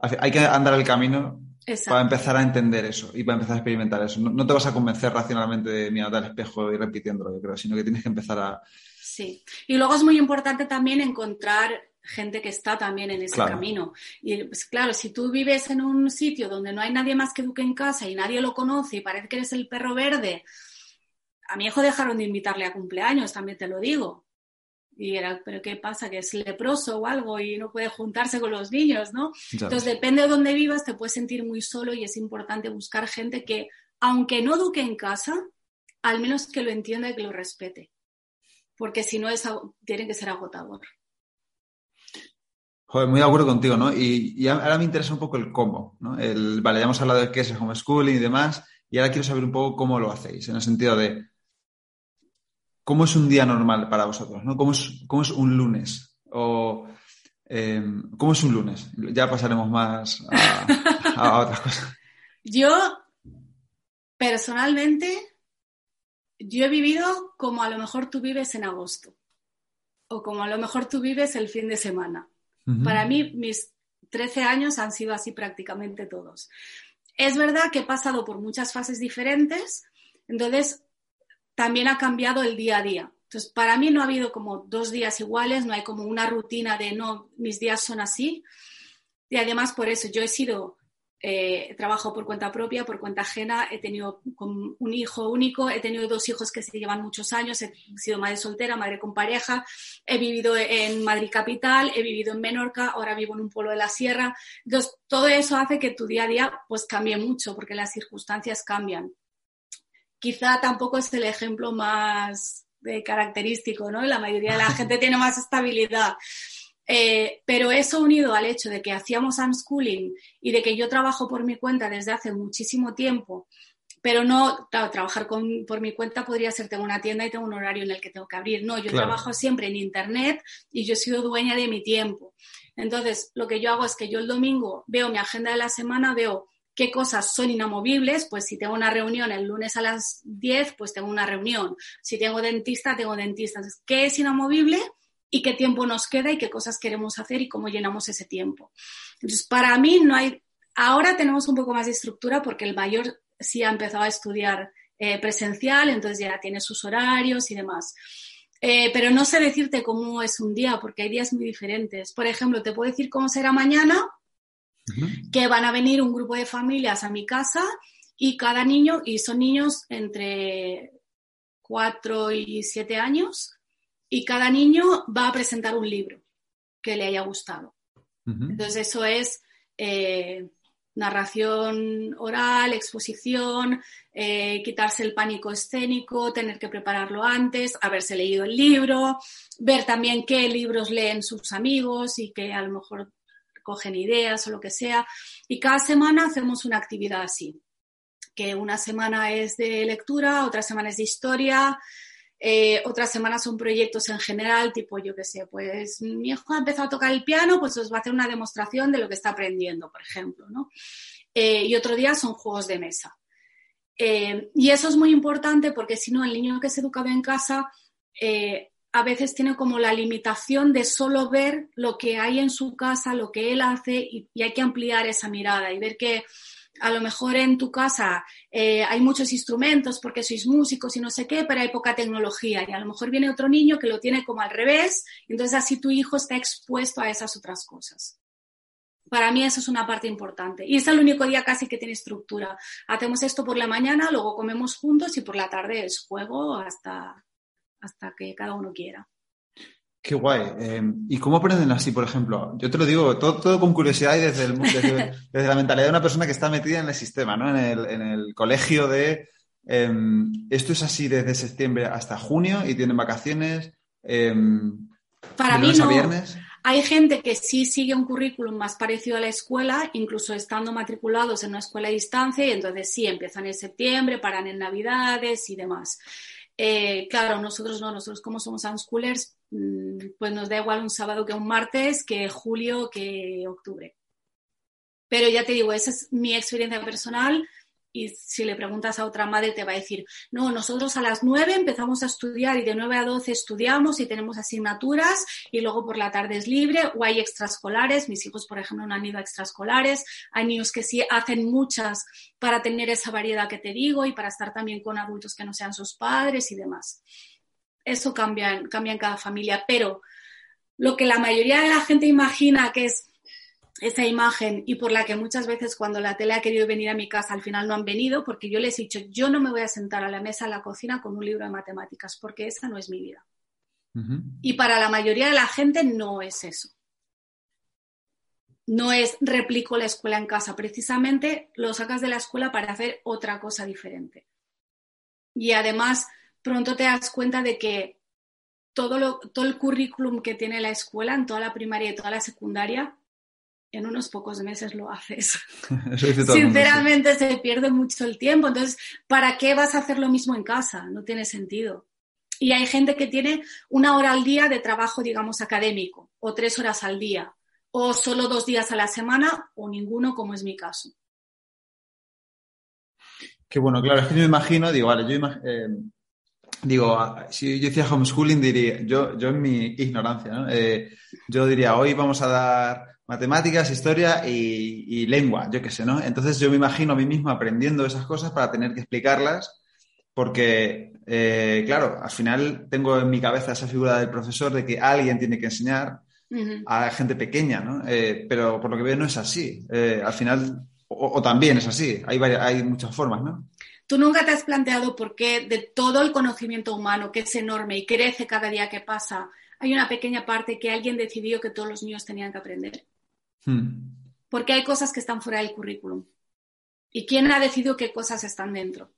hay que andar el camino para empezar a entender eso y para empezar a experimentar eso. No, te vas a convencer racionalmente de al espejo y repitiéndolo, yo creo, sino que tienes que empezar a... Sí. Y luego es muy importante también encontrar gente que está también en ese camino. Y pues, claro, si tú vives en un sitio donde no hay nadie más que eduque en casa y nadie lo conoce y parece que eres el perro verde, a mi hijo dejaron de invitarle a cumpleaños, también te lo digo. Y era, pero ¿qué pasa? Que es leproso o algo y no puede juntarse con los niños, ¿no? Entonces, depende de dónde vivas, te puedes sentir muy solo y es importante buscar gente que, aunque no eduque en casa, al menos que lo entienda y que lo respete. Porque si no, es, tiene que ser agotador. Joder, muy de acuerdo contigo, ¿no? Y, ahora me interesa un poco el cómo, ¿no? El, vale, ya hemos hablado de qué es el homeschooling y demás, y ahora quiero saber un poco cómo lo hacéis, en el sentido de cómo es un día normal para vosotros, ¿no? ¿Cómo es, cómo es un lunes? O em, cómo es un lunes. Ya pasaremos más a, a otras cosas. Yo, personalmente, yo he vivido como a lo mejor tú vives en agosto o como a lo mejor tú vives el fin de semana. Para mí, mis 13 años han sido así prácticamente todos. Es verdad que he pasado por muchas fases diferentes, entonces también ha cambiado el día a día. Entonces, para mí no ha habido como dos días iguales, no hay como una rutina de no, mis días son así. Y además por eso yo he sido eh, trabajo por cuenta propia, por cuenta ajena, he tenido un hijo único, he tenido dos hijos que se llevan muchos años, he sido madre soltera, madre con pareja, he vivido en Madrid capital, he vivido en Menorca, ahora vivo en un pueblo de la sierra. Entonces, todo eso hace que tu día a día pues cambie mucho porque las circunstancias cambian. Quizá tampoco es el ejemplo más eh, característico, ¿no? La mayoría de la gente tiene más estabilidad. Eh, pero eso unido al hecho de que hacíamos unschooling y de que yo trabajo por mi cuenta desde hace muchísimo tiempo, pero no, trabajar por mi cuenta podría ser, tengo una tienda y tengo un horario en el que tengo que abrir. No, yo trabajo siempre en Internet y yo he sido dueña de mi tiempo. Entonces, lo que yo hago es que yo el domingo veo mi agenda de la semana, veo qué cosas son inamovibles, pues si tengo una reunión el lunes a las 10, pues tengo una reunión. Si tengo dentista, tengo dentista. Entonces, ¿qué es inamovible? Y qué tiempo nos queda y qué cosas queremos hacer y cómo llenamos ese tiempo. Entonces, para mí no hay, ahora tenemos un poco más de estructura porque el mayor sí ha empezado a estudiar eh, presencial, entonces ya tiene sus horarios y demás. Eh, pero no sé decirte cómo es un día, porque hay días muy diferentes. Por ejemplo, te puedo decir cómo será mañana, que van a venir un grupo de familias a mi casa y cada niño, y son niños entre 4 y 7 años, y cada niño va a presentar un libro que le haya gustado. Entonces eso es eh, narración oral, exposición, eh, quitarse el pánico escénico, tener que prepararlo antes, haberse leído el libro, ver también qué libros leen sus amigos y que a lo mejor cogen ideas o lo que sea. Y cada semana hacemos una actividad así, que una semana es de lectura, otra semana es de historia, eh, otras semanas son proyectos en general, tipo, yo qué sé, pues mi hijo ha empezado a tocar el piano, pues os va a hacer una demostración de lo que está aprendiendo, por ejemplo, ¿no? Eh, y otro día son juegos de mesa. Eh, y eso es muy importante porque si no, el niño que es educado en casa a veces tiene como la limitación de solo ver lo que hay en su casa, lo que él hace, y hay que ampliar esa mirada y ver que a lo mejor en tu casa eh, hay muchos instrumentos porque sois músicos y no sé qué, pero hay poca tecnología. Y a lo mejor viene otro niño que lo tiene como al revés, entonces así tu hijo está expuesto a esas otras cosas. Para mí eso es una parte importante. Y es el único día casi que tiene estructura. Hacemos esto por la mañana, luego comemos juntos y por la tarde es juego hasta, hasta que cada uno quiera. Qué guay. Em, ¿Y cómo aprenden así, por ejemplo? Yo te lo digo todo, todo con curiosidad y desde, el, desde, desde, la mentalidad de una persona que está metida en el sistema, ¿no? En el, en el colegio de... Eh, esto es así desde septiembre hasta junio y tienen vacaciones. Eh, Para mí no. viernes. Hay gente que sí sigue un currículum más parecido a la escuela, incluso estando matriculados en una escuela a distancia, y entonces sí, empiezan en septiembre, paran en Navidades y demás. Eh, claro, nosotros no, nosotros como somos unschoolers, pues nos da igual un sábado que un martes, que julio, que octubre. Pero ya te digo, esa es mi experiencia personal y si le preguntas a otra madre te va a decir, no, nosotros a las 9 empezamos a estudiar y de 9 a 12 estudiamos y tenemos asignaturas y luego por la tarde es libre o hay extraescolares, mis hijos por ejemplo no han ido a extraescolares, hay niños que sí hacen muchas para tener esa variedad que te digo y para estar también con adultos que no sean sus padres y demás. Eso cambia, cambia en cada familia, pero lo que la mayoría de la gente imagina que es esa imagen y por la que muchas veces cuando la tele ha querido venir a mi casa al final no han venido porque yo les he dicho yo no me voy a sentar a la mesa en la cocina con un libro de matemáticas porque esa no es mi vida. Y para la mayoría de la gente no es eso. No es replico la escuela en casa, precisamente lo sacas de la escuela para hacer otra cosa diferente. Y además pronto te das cuenta de que todo, lo, todo el currículum que tiene la escuela en toda la primaria y toda la secundaria en unos pocos meses lo haces. Sinceramente se pierde mucho el tiempo. Entonces, ¿para qué vas a hacer lo mismo en casa? No tiene sentido. Y hay gente que tiene una hora al día de trabajo, digamos, académico, o tres horas al día, o solo dos días a la semana, o ninguno, como es mi caso. Qué bueno, claro, es que yo me imagino, digo, vale, yo eh, digo, si yo decía homeschooling, diría, yo, yo en mi ignorancia, ¿no? Eh, yo diría, hoy vamos a dar matemáticas, historia y, lengua, yo qué sé, ¿no? Entonces yo me imagino a mí mismo aprendiendo esas cosas para tener que explicarlas, porque, eh, claro, al final tengo en mi cabeza esa figura del profesor de que alguien tiene que enseñar a gente pequeña, ¿no? Eh, pero por lo que veo no es así. Eh, al final, o, también es así, hay, hay muchas formas, ¿no? Tú nunca te has planteado por qué de todo el conocimiento humano, que es enorme y crece cada día que pasa, hay una pequeña parte que alguien decidió que todos los niños tenían que aprender. Hmm. Porque hay cosas que están fuera del currículum. ¿Y quién ha decidido qué cosas están dentro?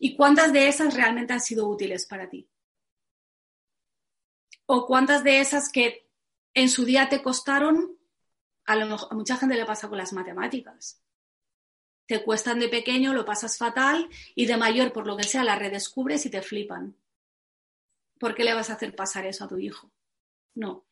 ¿Y cuántas de esas realmente han sido útiles para ti? ¿O cuántas de esas que en su día te costaron, a, lo mejor, a mucha gente le pasa con las matemáticas? Te cuestan de pequeño, lo pasas fatal y de mayor, por lo que sea, las redescubres y te flipan. ¿Por qué le vas a hacer pasar eso a tu hijo? No.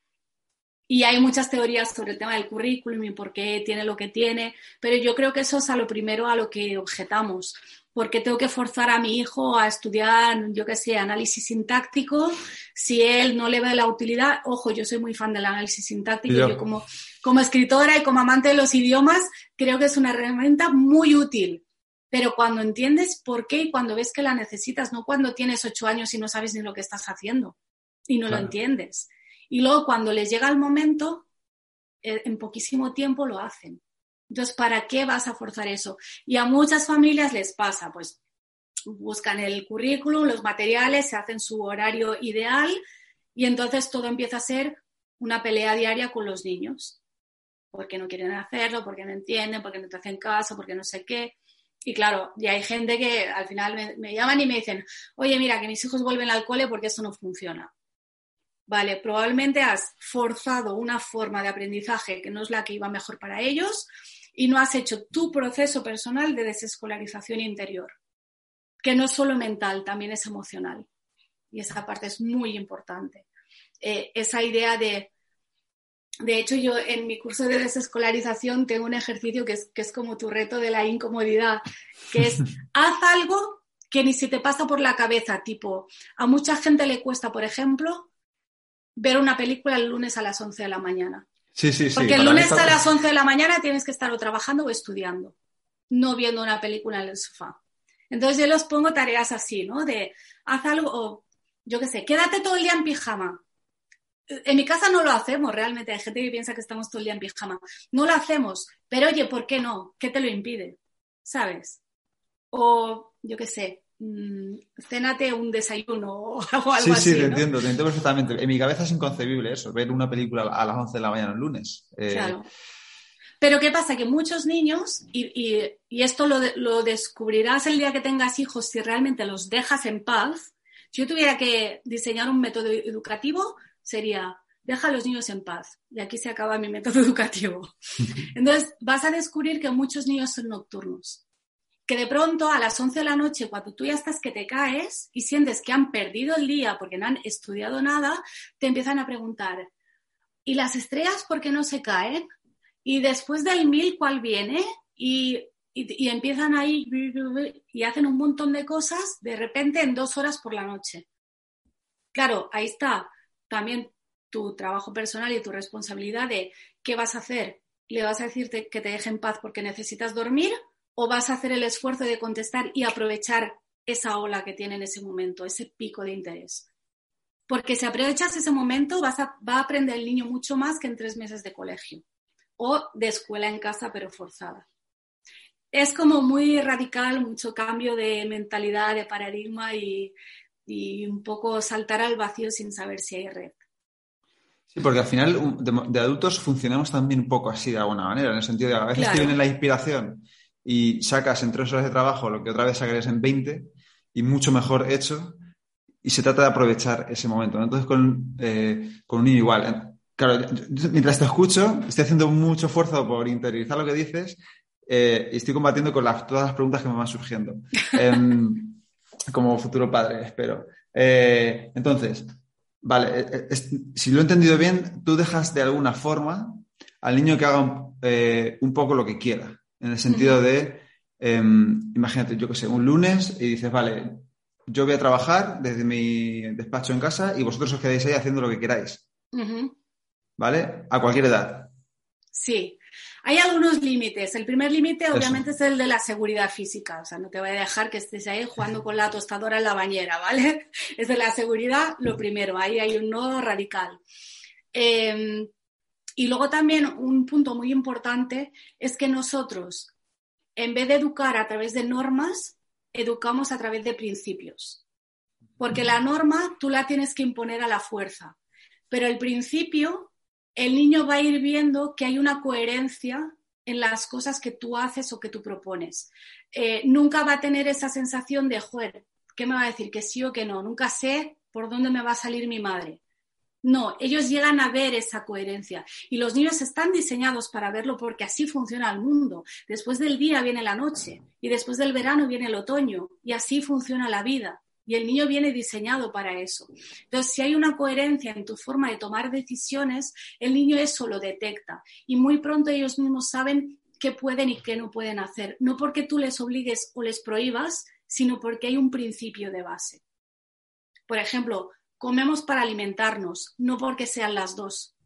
Y hay muchas teorías sobre el tema del currículum y por qué tiene lo que tiene, pero yo creo que eso es a lo primero a lo que objetamos. Porque tengo que forzar a mi hijo a estudiar, yo qué sé, análisis sintáctico, si él no le ve la utilidad? Ojo, yo soy muy fan del análisis sintáctico, yo, como, como escritora y como amante de los idiomas, creo que es una herramienta muy útil. Pero cuando entiendes por qué y cuando ves que la necesitas, no cuando tienes ocho años y no sabes ni lo que estás haciendo y no lo entiendes. Y luego cuando les llega el momento, eh, en poquísimo tiempo lo hacen. Entonces, ¿para qué vas a forzar eso? Y a muchas familias les pasa, pues buscan el currículum, los materiales, se hacen su horario ideal y entonces todo empieza a ser una pelea diaria con los niños. Porque no quieren hacerlo, porque no entienden, porque no te hacen caso, porque no sé qué. Y claro, y hay gente que al final me, me llaman y me dicen, oye, mira, que mis hijos vuelven al cole porque eso no funciona. Vale, probablemente has forzado una forma de aprendizaje que no es la que iba mejor para ellos y no has hecho tu proceso personal de desescolarización interior, que no es solo mental, también es emocional. Y esa parte es muy importante. Eh, esa idea de, de hecho, yo en mi curso de desescolarización tengo un ejercicio que es, que es como tu reto de la incomodidad, que es haz algo que ni se te pasa por la cabeza, tipo, a mucha gente le cuesta, por ejemplo, ver una película el lunes a las 11 de la mañana. Sí, sí, sí. Porque el lunes a las 11 de la mañana tienes que estar o trabajando o estudiando, no viendo una película en el sofá. Entonces yo les pongo tareas así, ¿no? De haz algo, o yo qué sé, quédate todo el día en pijama. en mi casa no lo hacemos realmente. Hay gente que piensa que estamos todo el día en pijama. No lo hacemos. Pero oye, ¿por qué no? ¿Qué te lo impide? ¿Sabes? O yo qué sé, mmm, cénate un desayuno o algo sí, así. Sí, sí, te entiendo, te entiendo perfectamente. En mi cabeza es inconcebible eso, ver una película a las 11 de la mañana el lunes. Eh... Claro. Pero ¿qué pasa? Que muchos niños, y, y, y esto lo, lo, descubrirás el día que tengas hijos si realmente los dejas en paz, si yo tuviera que diseñar un método educativo, sería, deja a los niños en paz. Y aquí se acaba mi método educativo. Entonces, vas a descubrir que muchos niños son nocturnos. Que de pronto a las 11 de la noche, cuando tú ya estás que te caes y sientes que han perdido el día porque no han estudiado nada, te empiezan a preguntar, ¿y las estrellas por qué no se caen? Y después del mil, ¿cuál viene? Y, y, y, empiezan ahí y hacen un montón de cosas de repente en dos horas por la noche. Claro, ahí está también tu trabajo personal y tu responsabilidad de qué vas a hacer. ¿Le vas a decirte que te deje en paz porque necesitas dormir? ¿O vas a hacer el esfuerzo de contestar y aprovechar esa ola que tiene en ese momento, ese pico de interés? Porque si aprovechas ese momento, vas a, va a aprender el niño mucho más que en tres meses de colegio o de escuela en casa, pero forzada. Es como muy radical, mucho cambio de mentalidad, de paradigma y, y un poco saltar al vacío sin saber si hay red. Sí, porque al final de, de, adultos funcionamos también un poco así de alguna manera, en el sentido de a veces claro. te viene la inspiración y sacas en tres horas de trabajo lo que otra vez sacarías en 20 y mucho mejor hecho y se trata de aprovechar ese momento. ¿no? Entonces con, eh, con un niño igual. Claro, yo, mientras te escucho, estoy haciendo mucho esfuerzo por interiorizar lo que dices eh, y estoy combatiendo con las, todas las preguntas que me van surgiendo. eh, como futuro padre, espero. Eh, entonces, vale, es, si lo he entendido bien, tú dejas de alguna forma al niño que haga un, un poco lo que quiera, en el sentido de, eh, imagínate, yo que sé, un lunes y dices, vale, yo voy a trabajar desde mi despacho en casa y vosotros os quedáis ahí haciendo lo que queráis. Uh -huh. ¿Vale? A cualquier edad. Sí. Hay algunos límites. El primer límite, obviamente, es el de la seguridad física. O sea, no te voy a dejar que estés ahí jugando con la tostadora en la bañera, ¿vale? Es de la seguridad lo primero. Ahí hay un no radical. Eh, y luego también un punto muy importante es que nosotros, en vez de educar a través de normas, educamos a través de principios. Porque la norma tú la tienes que imponer a la fuerza. Pero el principio el niño va a ir viendo que hay una coherencia en las cosas que tú haces o que tú propones. Eh, nunca va a tener esa sensación de, joder, ¿qué me va a decir? Que sí o que no. Nunca sé por dónde me va a salir mi madre. No, ellos llegan a ver esa coherencia y los niños están diseñados para verlo porque así funciona el mundo. Después del día viene la noche y después del verano viene el otoño y así funciona la vida. Y el niño viene diseñado para eso. Entonces, si hay una coherencia en tu forma de tomar decisiones, el niño eso lo detecta. Y muy pronto ellos mismos saben qué pueden y qué no pueden hacer. No porque tú les obligues o les prohíbas, sino porque hay un principio de base. Por ejemplo, comemos para alimentarnos, no porque sean las dos.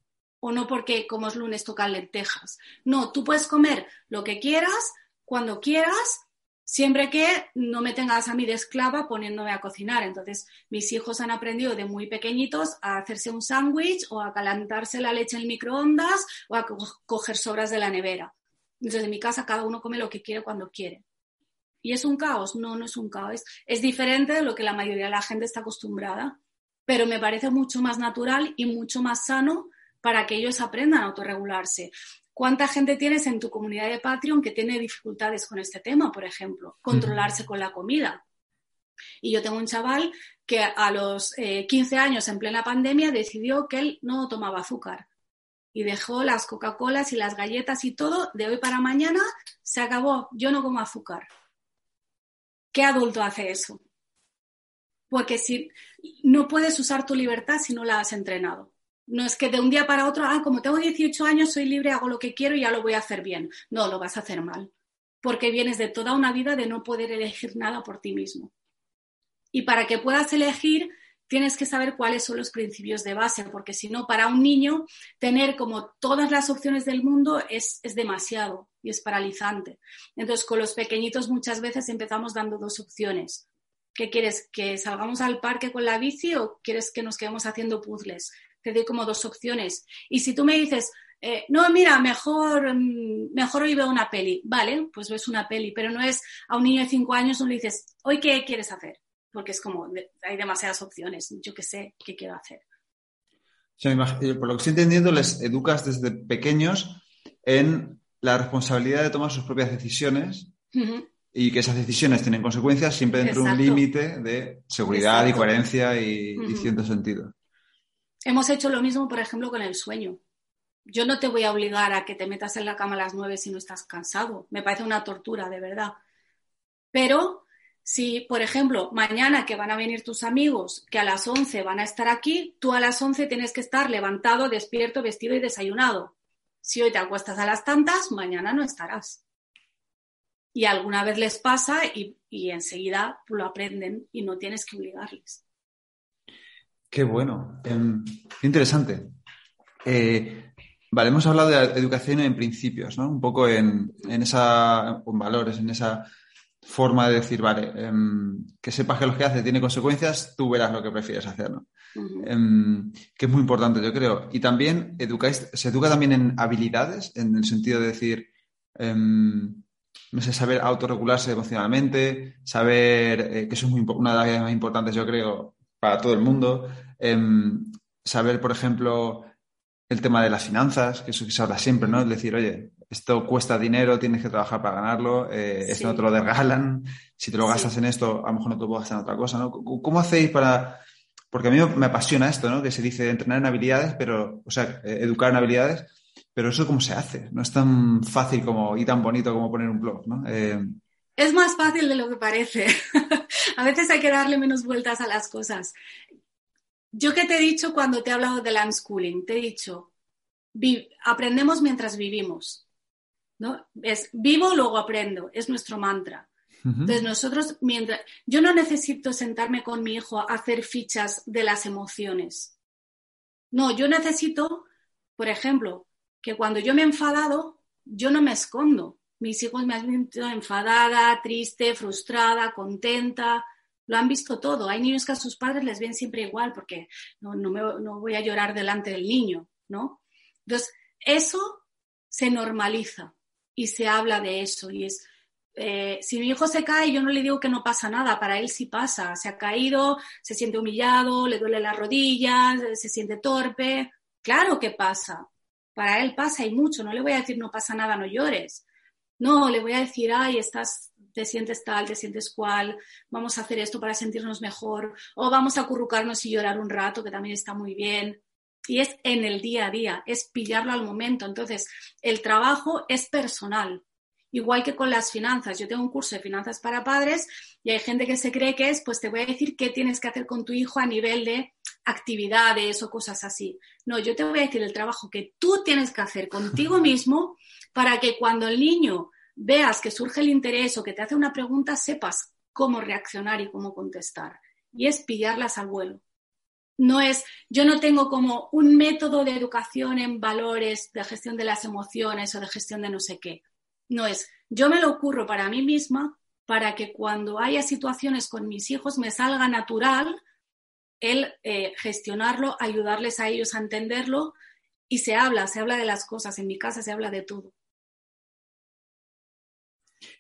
O no porque como es lunes tocan lentejas. No, tú puedes comer lo que quieras, cuando quieras, siempre que no me tengas a mí de esclava poniéndome a cocinar. Entonces, mis hijos han aprendido de muy pequeñitos a hacerse un sándwich o a calentarse la leche en el microondas o a co coger sobras de la nevera. Entonces, en mi casa cada uno come lo que quiere cuando quiere. ¿Y es un caos? No, no es un caos. Es diferente de lo que la mayoría de la gente está acostumbrada, pero me parece mucho más natural y mucho más sano para que ellos aprendan a autorregularse. ¿Cuánta gente tienes en tu comunidad de Patreon que tiene dificultades con este tema, por ejemplo? Controlarse con la comida. Y yo tengo un chaval que a los eh, 15 años, en plena pandemia, decidió que él no tomaba azúcar. Y dejó las Coca-Colas y las galletas y todo. De hoy para mañana se acabó. Yo no como azúcar. ¿Qué adulto hace eso? Porque si no puedes usar tu libertad si no la has entrenado. No es que de un día para otro, ah, como tengo 18 años, soy libre, hago lo que quiero y ya lo voy a hacer bien. No, lo vas a hacer mal. Porque vienes de toda una vida de no poder elegir nada por ti mismo. Y para que puedas elegir, tienes que saber cuáles son los principios de base, porque si no, para un niño, tener como todas las opciones del mundo es, es demasiado y es paralizante. Entonces, con los pequeñitos muchas veces empezamos dando dos opciones. ¿Qué quieres? ¿Que salgamos al parque con la bici o quieres que nos quedemos haciendo puzzles? te doy como dos opciones. Y si tú me dices, eh, no, mira, mejor, mm, mejor hoy veo una peli, vale, pues ves una peli, pero no es a un niño de cinco años no le dices, hoy qué quieres hacer, porque es como, hay demasiadas opciones, yo qué sé, qué quiero hacer. Eh, por lo que estoy entendiendo, les educas desde pequeños en la responsabilidad de tomar sus propias decisiones y que esas decisiones tienen consecuencias siempre dentro de un límite de seguridad y coherencia y, cierto sentido. Hemos hecho lo mismo, por ejemplo, con el sueño. Yo no te voy a obligar a que te metas en la cama a las nueve si no estás cansado. Me parece una tortura, de verdad. Pero si, por ejemplo, mañana que van a venir tus amigos, que a las 11 van a estar aquí, tú a las 11 tienes que estar levantado, despierto, vestido y desayunado. Si hoy te acuestas a las tantas, mañana no estarás. Y alguna vez les pasa y, enseguida lo aprenden y no tienes que obligarles. Qué bueno, em, qué interesante. Eh, vale, hemos hablado de educación en principios, ¿no? Un poco en, en esa, en valores, en esa forma de decir, vale, em, que sepas que lo que haces tiene consecuencias, tú verás lo que prefieres hacer, ¿no? Em, que es muy importante, yo creo. Y también educáis, se educa también en habilidades, en el sentido de decir, no sé, saber autorregularse emocionalmente, saber, eh, que eso es muy, una de las áreas más importantes, yo creo, para todo el mundo. saber, por ejemplo, el tema de las finanzas, que eso que se habla siempre, ¿no? Es decir, oye, esto cuesta dinero, tienes que trabajar para ganarlo, eh, esto no te lo regalan, si te lo gastas en esto, a lo mejor no te lo puedo gastar en otra cosa, ¿no? ¿Cómo hacéis para...? Porque a mí me apasiona esto, ¿no? Que se dice entrenar en habilidades, pero, o sea, eh, educar en habilidades, pero eso cómo se hace, no es tan fácil como y tan bonito como poner un blog, ¿no? Eh, es más fácil de lo que parece. a veces hay que darle menos vueltas a las cosas. Yo que te he dicho cuando te he hablado del unschooling, te he dicho, aprendemos mientras vivimos. ¿no? Es vivo, luego aprendo, es nuestro mantra. Entonces nosotros, mientras, yo no necesito sentarme con mi hijo a hacer fichas de las emociones. No, yo necesito, por ejemplo, que cuando yo me he enfadado, yo no me escondo. Mis hijos me han visto enfadada, triste, frustrada, contenta. Lo han visto todo. Hay niños que a sus padres les ven siempre igual porque no, no, me, no voy a llorar delante del niño, ¿no? Entonces, eso se normaliza y se habla de eso. Y es, eh, si mi hijo se cae, yo no le digo que no pasa nada, para él sí pasa. Se ha caído, se siente humillado, le duele las rodillas, se siente torpe. Claro que pasa. Para él pasa y mucho. No le voy a decir no pasa nada, no llores. No, le voy a decir, ay, estás, te sientes tal, te sientes cual, vamos a hacer esto para sentirnos mejor, o vamos a acurrucarnos y llorar un rato, que también está muy bien y es en el día a día, es pillarlo al momento. Entonces, el trabajo es personal. Igual que con las finanzas. Yo tengo un curso de finanzas para padres y hay gente que se cree que es, pues te voy a decir qué tienes que hacer con tu hijo a nivel de actividades o cosas así. No, yo te voy a decir el trabajo que tú tienes que hacer contigo mismo para que cuando el niño veas que surge el interés o que te hace una pregunta, sepas cómo reaccionar y cómo contestar. Y es pillarlas al vuelo no es, yo no tengo como un método de educación en valores, de gestión de las emociones o de gestión de no sé qué. No es, yo me lo ocurro para mí misma para que cuando haya situaciones con mis hijos me salga natural el eh, gestionarlo, ayudarles a ellos a entenderlo y se habla, se habla de las cosas, en mi casa se habla de todo.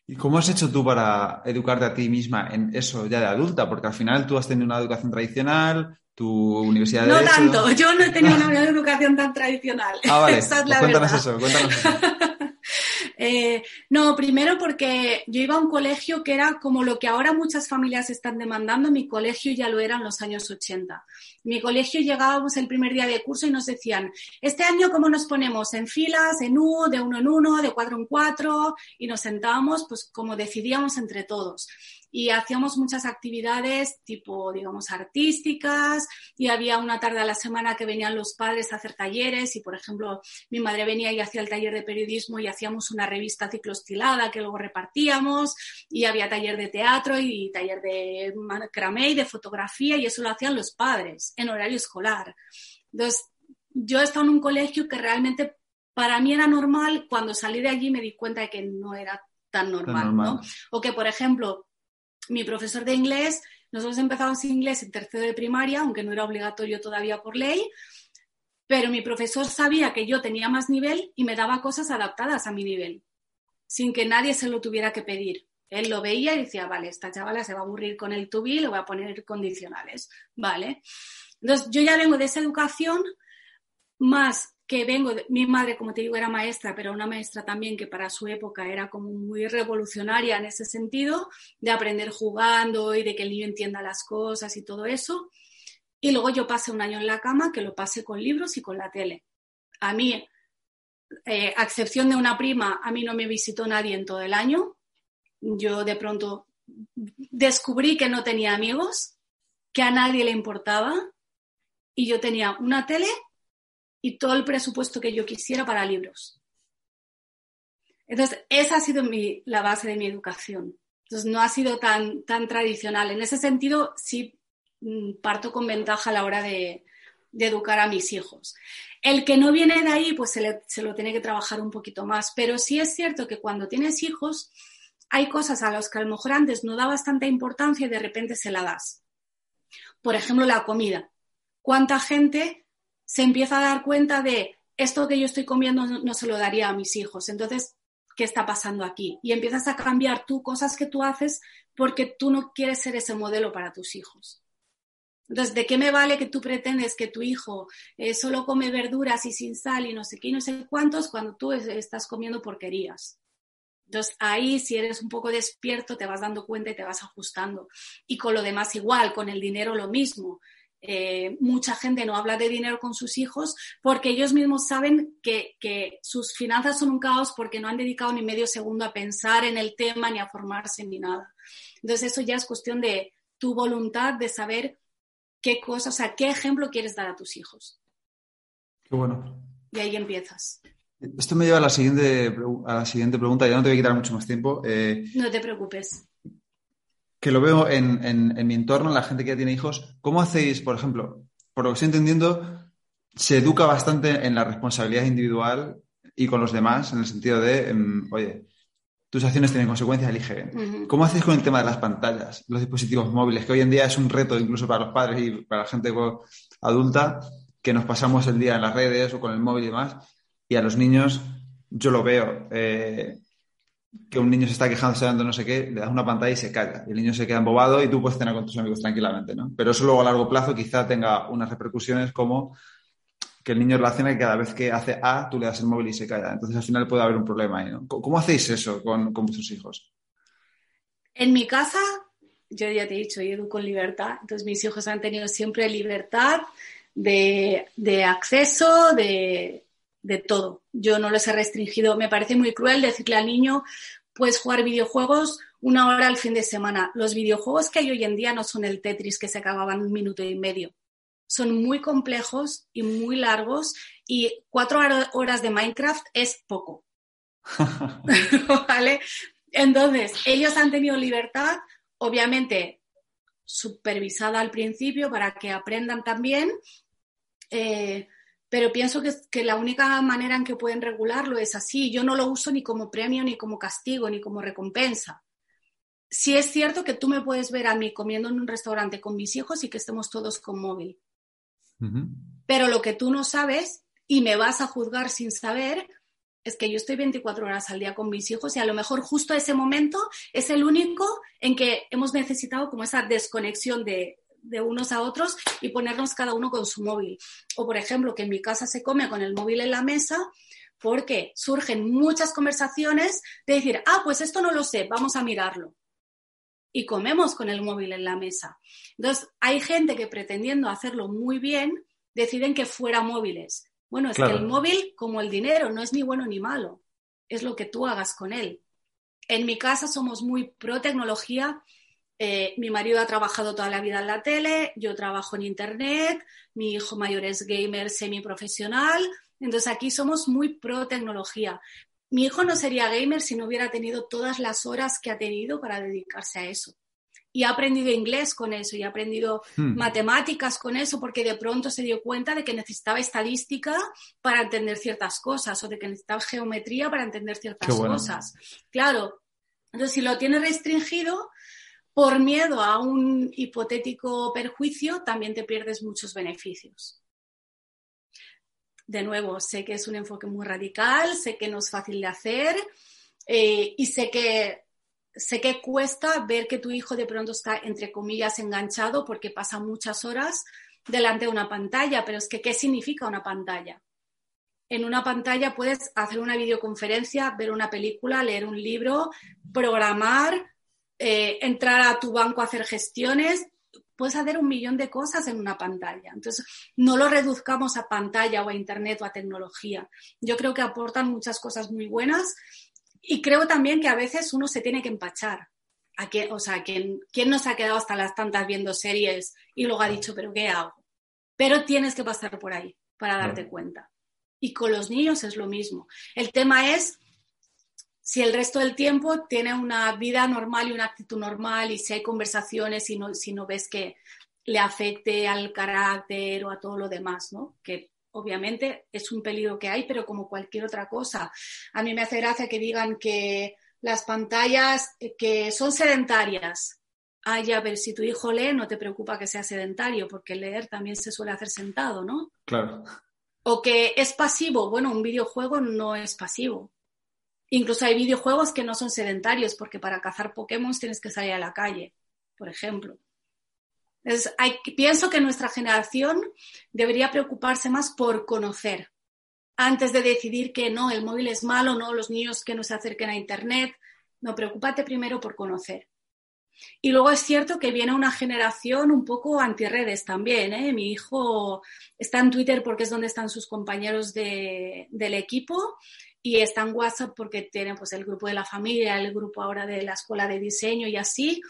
¿Y cómo has hecho tú para educarte a ti misma en eso ya de adulta? Porque al final tú has tenido una educación tradicional, tu universidad de No tanto, yo no he tenido una educación tan tradicional. Ah, vale. Esa es pues la cuéntanos eso, cuéntanos eso. Eh, no, primero porque yo iba a un colegio que era como lo que ahora muchas familias están demandando, mi colegio ya lo era en los años 80. Mi colegio llegábamos el primer día de curso y nos decían, este año cómo nos ponemos en filas, en U, de uno en uno, de cuatro en cuatro, y nos sentábamos pues como decidíamos entre todos y hacíamos muchas actividades tipo, digamos, artísticas y había una tarde a la semana que venían los padres a hacer talleres y, por ejemplo, mi madre venía y hacía el taller de periodismo y hacíamos una revista cicloestilada que luego repartíamos y había taller de teatro y taller de macramé y de fotografía y eso lo hacían los padres en horario escolar. Entonces, yo he estado en un colegio que realmente para mí era normal, cuando salí de allí me di cuenta de que no era tan normal, ¿no? O que, por ejemplo, mi profesor de inglés, nosotros empezamos inglés en tercero de primaria, aunque no era obligatorio todavía por ley, pero mi profesor sabía que yo tenía más nivel y me daba cosas adaptadas a mi nivel, sin que nadie se lo tuviera que pedir. Él lo veía y decía, vale, esta chavala se va a aburrir con el tubi, le voy a poner condicionales, ¿vale? Entonces, yo ya vengo de esa educación más que vengo, de, mi madre, como te digo, era maestra, pero una maestra también que para su época era como muy revolucionaria en ese sentido, de aprender jugando y de que el niño entienda las cosas y todo eso. Y luego yo pasé un año en la cama, que lo pasé con libros y con la tele. A mí, eh, a excepción de una prima, a mí no me visitó nadie en todo el año. Yo de pronto descubrí que no tenía amigos, que a nadie le importaba, y yo tenía una tele y todo el presupuesto que yo quisiera para libros. Entonces, esa ha sido la base de mi educación. Entonces, no ha sido tan, tan tradicional. En ese sentido, sí mm, parto con ventaja a la hora de, educar a mis hijos. El que no viene de ahí, pues se, se, lo tiene que trabajar un poquito más. Pero sí es cierto que cuando tienes hijos, hay cosas a las que a lo mejor antes no dabas tanta importancia y de repente se la das. Por ejemplo, la comida. ¿Cuánta gente se empieza a dar cuenta de esto que yo estoy comiendo no, se lo daría a mis hijos. Entonces, ¿qué está pasando aquí? Y empiezas a cambiar tú cosas que tú haces porque tú no quieres ser ese modelo para tus hijos. Entonces, ¿de qué me vale que tú pretendes que tu hijo eh, solo come verduras y sin sal y no sé qué y no sé cuántos cuando tú estás comiendo porquerías? Entonces, ahí si eres un poco despierto, te vas dando cuenta y te vas ajustando. Y con lo demás igual, con el dinero lo mismo. Eh, mucha gente no habla de dinero con sus hijos porque ellos mismos saben que, sus finanzas son un caos porque no han dedicado ni medio segundo a pensar en el tema, ni a formarse, ni nada. Entonces eso ya es cuestión de tu voluntad de saber qué cosas, o sea, qué ejemplo quieres dar a tus hijos. Qué bueno. Y ahí empiezas. Esto me lleva a la siguiente, a la siguiente pregunta, ya no te voy a quitar mucho más tiempo. Eh, no te preocupes que lo veo en, mi entorno, la gente que ya tiene hijos, ¿cómo hacéis, por ejemplo, por lo que estoy entendiendo, se educa bastante en la responsabilidad individual y con los demás, en el sentido de, em, oye, tus acciones tienen consecuencias, elige. ¿Cómo hacéis con el tema de las pantallas, los dispositivos móviles, que hoy en día es un reto incluso para los padres y para la gente adulta, que nos pasamos el día en las redes o con el móvil y demás, y a los niños, yo lo veo, eh, que un niño se está quejando, está dando no sé qué, le das una pantalla y se calla. Y el niño se queda embobado y tú puedes tener con tus amigos tranquilamente, ¿no? Pero eso luego a largo plazo quizá tenga unas repercusiones como que el niño relaciona que cada vez que hace A, tú le das el móvil y se calla. Entonces al final puede haber un problema ahí, ¿no? ¿Cómo hacéis eso con, con vuestros hijos? En mi casa, yo ya te he dicho, yo educo en libertad. Entonces mis hijos han tenido siempre libertad de, de acceso, de, de todo. Yo no les he restringido. Me parece muy cruel decirle al niño, puedes jugar videojuegos una hora al fin de semana. Los videojuegos que hay hoy en día no son el Tetris que se acababan en un minuto y medio. Son muy complejos y muy largos y cuatro horas de Minecraft es poco. ¿Vale? Entonces, ellos han tenido libertad, obviamente supervisada al principio para que aprendan también. Eh, pero pienso que, la única manera en que pueden regularlo es así. Yo no lo uso ni como premio, ni como castigo, ni como recompensa. Sí es cierto que tú me puedes ver a mí comiendo en un restaurante con mis hijos y que estemos todos con móvil. Pero lo que tú no sabes y me vas a juzgar sin saber es que yo estoy 24 horas al día con mis hijos y a lo mejor justo ese momento es el único en que hemos necesitado como esa desconexión de, de unos a otros y ponernos cada uno con su móvil. O, por ejemplo, que en mi casa se come con el móvil en la mesa porque surgen muchas conversaciones de decir, ah, pues esto no lo sé, vamos a mirarlo. Y comemos con el móvil en la mesa. Entonces, hay gente que pretendiendo hacerlo muy bien, deciden que fuera móviles. Bueno, es que el móvil, como el dinero, no es ni bueno ni malo, es lo que tú hagas con él. En mi casa somos muy pro tecnología eh, mi marido ha trabajado toda la vida en la tele, yo trabajo en internet, mi hijo mayor es gamer semiprofesional, entonces aquí somos muy pro tecnología. Mi hijo no sería gamer si no hubiera tenido todas las horas que ha tenido para dedicarse a eso. Y ha aprendido inglés con eso y ha aprendido hmm. matemáticas con eso porque de pronto se dio cuenta de que necesitaba estadística para entender ciertas cosas o de que necesitaba geometría para entender ciertas cosas. Claro, entonces si lo tiene restringido, por miedo a un hipotético perjuicio, también te pierdes muchos beneficios. de nuevo, sé que es un enfoque muy radical, sé que no es fácil de hacer eh, y sé que, sé que cuesta ver que tu hijo de pronto está, entre comillas, enganchado porque pasa muchas horas delante de una pantalla, pero es que, ¿qué significa una pantalla? En una pantalla puedes hacer una videoconferencia, ver una película, leer un libro, programar, eh, entrar a tu banco a hacer gestiones, puedes hacer un millón de cosas en una pantalla. Entonces, no lo reduzcamos a pantalla o a Internet o a tecnología. Yo creo que aportan muchas cosas muy buenas y creo también que a veces uno se tiene que empachar. ¿A qué, o sea, ¿quién, ¿quién nos ha quedado hasta las tantas viendo series y luego ha dicho, pero ¿qué hago? Pero tienes que pasar por ahí para darte cuenta. Y con los niños es lo mismo. El tema es si el resto del tiempo tiene una vida normal y una actitud normal y si hay conversaciones y no, si no ves que le afecte al carácter o a todo lo demás, ¿no? Que obviamente es un peligro que hay, pero como cualquier otra cosa. A mí me hace gracia que digan que las pantallas eh, que son sedentarias. Ah, ya, pero si tu hijo lee, no te preocupa que sea sedentario, porque leer también se suele hacer sentado, ¿no? Claro. O que es pasivo. Bueno, un videojuego no es pasivo. Incluso hay videojuegos que no son sedentarios, porque para cazar Pokémon tienes que salir a la calle, por ejemplo. pienso que nuestra generación debería preocuparse más por conocer, antes de decidir que no, el móvil es malo, no, los niños que no se acerquen a Internet. No, preocúpate primero por conocer. Y luego es cierto que viene una generación un poco antirredes también. ¿eh? Mi hijo está en Twitter porque es donde están sus compañeros del equipo y está en WhatsApp porque tiene pues, el grupo de la familia, el grupo ahora de la escuela de diseño y así,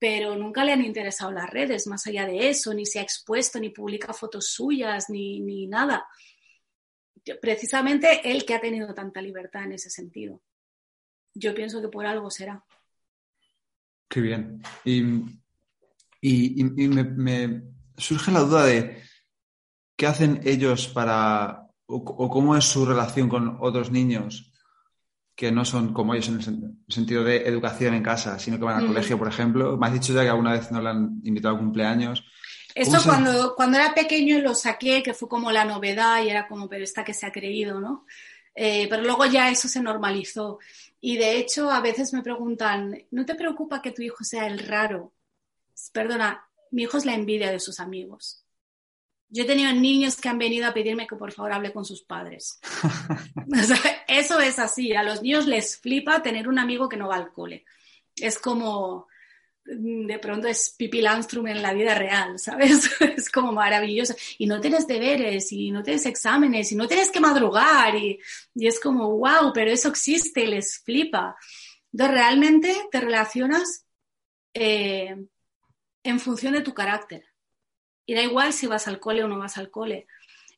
pero nunca le han interesado las redes más allá de eso, ni se ha expuesto, ni publica fotos suyas, ni, ni nada. Precisamente él que ha tenido tanta libertad en ese sentido. Yo pienso que por algo será. Qué bien. Y, y, me surge la duda de qué hacen ellos para o, cómo es su relación con otros niños que no son como ellos en el sentido de educación en casa, sino que van al mm. colegio, por ejemplo. Me has dicho ya que alguna vez no le han invitado a cumpleaños. Eso cuando, cuando era pequeño lo saqué, que fue como la novedad y era como, pero esta que se ha creído, ¿no? Eh, pero luego ya eso se normalizó. Y de hecho, a veces me preguntan, ¿no te preocupa que tu hijo sea el raro? Perdona, mi hijo es la envidia de sus amigos. Yo he tenido niños que han venido a pedirme que por favor hable con sus padres. eso es así. A los niños les flipa tener un amigo que no va al cole. Es como, mm, de pronto es Pipi Landstrom en la vida real, ¿sabes? Es como maravilloso. Y no tienes deberes, y no tienes exámenes, y no tienes que madrugar, y, es como, wow, pero eso existe, les flipa. Entonces, realmente te relacionas eh, en función de tu carácter. Y da igual si vas al cole o no vas al cole.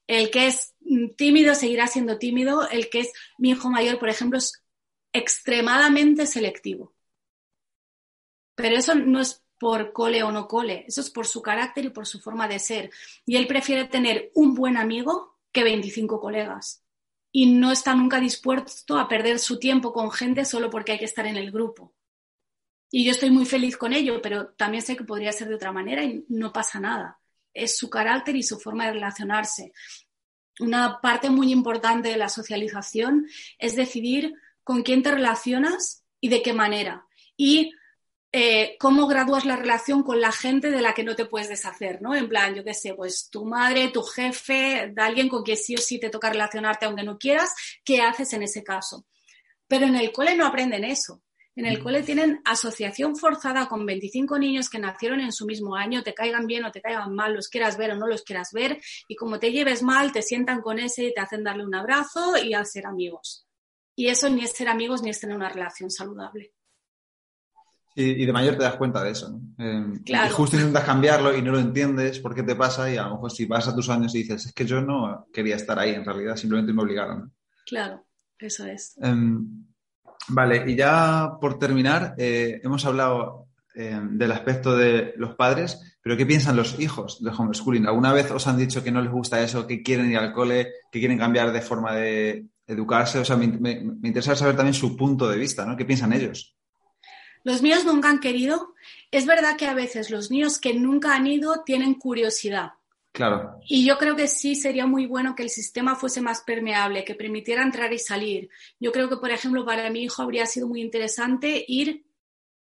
El que es tímido seguirá siendo tímido. El que es mi hijo mayor, por ejemplo, es extremadamente selectivo. Pero eso no es por cole o no cole, eso es por su carácter y por su forma de ser. Y él prefiere tener un buen amigo que 25 colegas. Y no está nunca dispuesto a perder su tiempo con gente solo porque hay que estar en el grupo. Y yo estoy muy feliz con ello, pero también sé que podría ser de otra manera y no pasa nada es su carácter y su forma de relacionarse. Una parte muy importante de la socialización es decidir con quién te relacionas y de qué manera. Y eh, cómo gradúas la relación con la gente de la que no te puedes deshacer, ¿no? En plan, yo qué sé, pues tu madre, tu jefe, de alguien con quien sí o sí te toca relacionarte aunque no quieras, ¿qué haces en ese caso? Pero en el cole no aprenden eso. En el cole tienen asociación forzada con 25 niños que nacieron en su mismo año, te caigan bien o te caigan mal, los quieras ver o no los quieras ver, y como te lleves mal, te sientan con ese y te hacen darle un abrazo y al ser amigos. Y eso ni es ser amigos ni es tener una relación saludable. Y, de mayor te das cuenta de eso, ¿no? Y justo intentas cambiarlo y no lo entiendes por qué te pasa y a lo mejor si vas a tus años y dices, es que yo no quería estar ahí en realidad, simplemente me obligaron. Claro, eso es. Em, Vale, y ya por terminar, eh, hemos hablado eh, del aspecto de los padres, pero ¿qué piensan los hijos del homeschooling? ¿Alguna vez os han dicho que no les gusta eso, que quieren ir al cole, que quieren cambiar de forma de educarse? O sea, me, me, interesa saber también su punto de vista, ¿no? ¿Qué piensan ellos? Los míos nunca han querido. Es verdad que a veces los niños que nunca han ido tienen curiosidad Y yo creo que sí sería muy bueno que el sistema fuese más permeable, que permitiera entrar y salir. Yo creo que, por ejemplo, para mi hijo habría sido muy interesante ir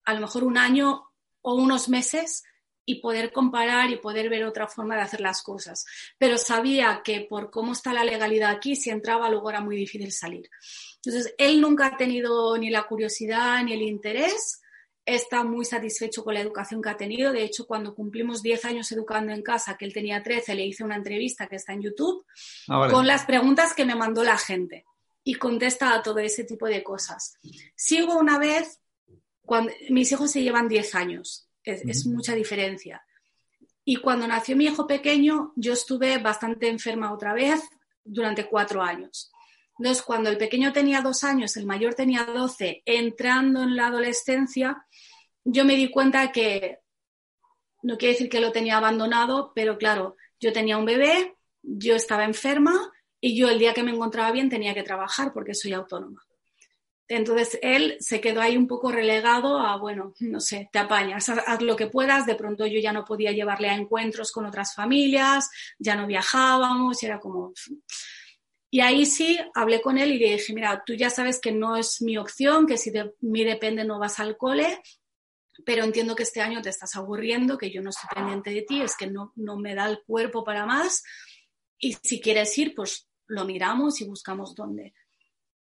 a lo mejor un año o unos meses y poder comparar y poder ver otra forma de hacer las cosas. Pero sabía que por cómo está la legalidad aquí, si entraba luego era muy difícil salir. Entonces, él nunca ha tenido ni la curiosidad ni el interés, está muy satisfecho con la educación que ha tenido. De hecho, cuando cumplimos 10 años educando en casa, que él tenía 13, le hice una entrevista que está en YouTube ah, con las preguntas que me mandó la gente y contesta a todo ese tipo de cosas. Sigo una vez, cuando mis hijos se llevan 10 años, es mucha diferencia. Y cuando nació mi hijo pequeño, yo estuve bastante enferma otra vez durante cuatro años. Entonces, cuando el pequeño tenía dos años, el mayor tenía doce, entrando en la adolescencia, yo me di cuenta que, no quiere decir que lo tenía abandonado, pero claro, yo tenía un bebé, yo estaba enferma y yo el día que me encontraba bien tenía que trabajar porque soy autónoma. Entonces él se quedó ahí un poco relegado a, bueno, no sé, te apañas, haz, lo que puedas. De pronto yo ya no podía llevarle a encuentros con otras familias, ya no viajábamos, era como, y ahí sí hablé con él y le dije, mira, tú ya sabes que no es mi opción, que si de mí depende no vas al cole, pero entiendo que este año te estás aburriendo, que yo no estoy pendiente de ti, es que no, no me da el cuerpo para más. Y si quieres ir, pues lo miramos y buscamos dónde.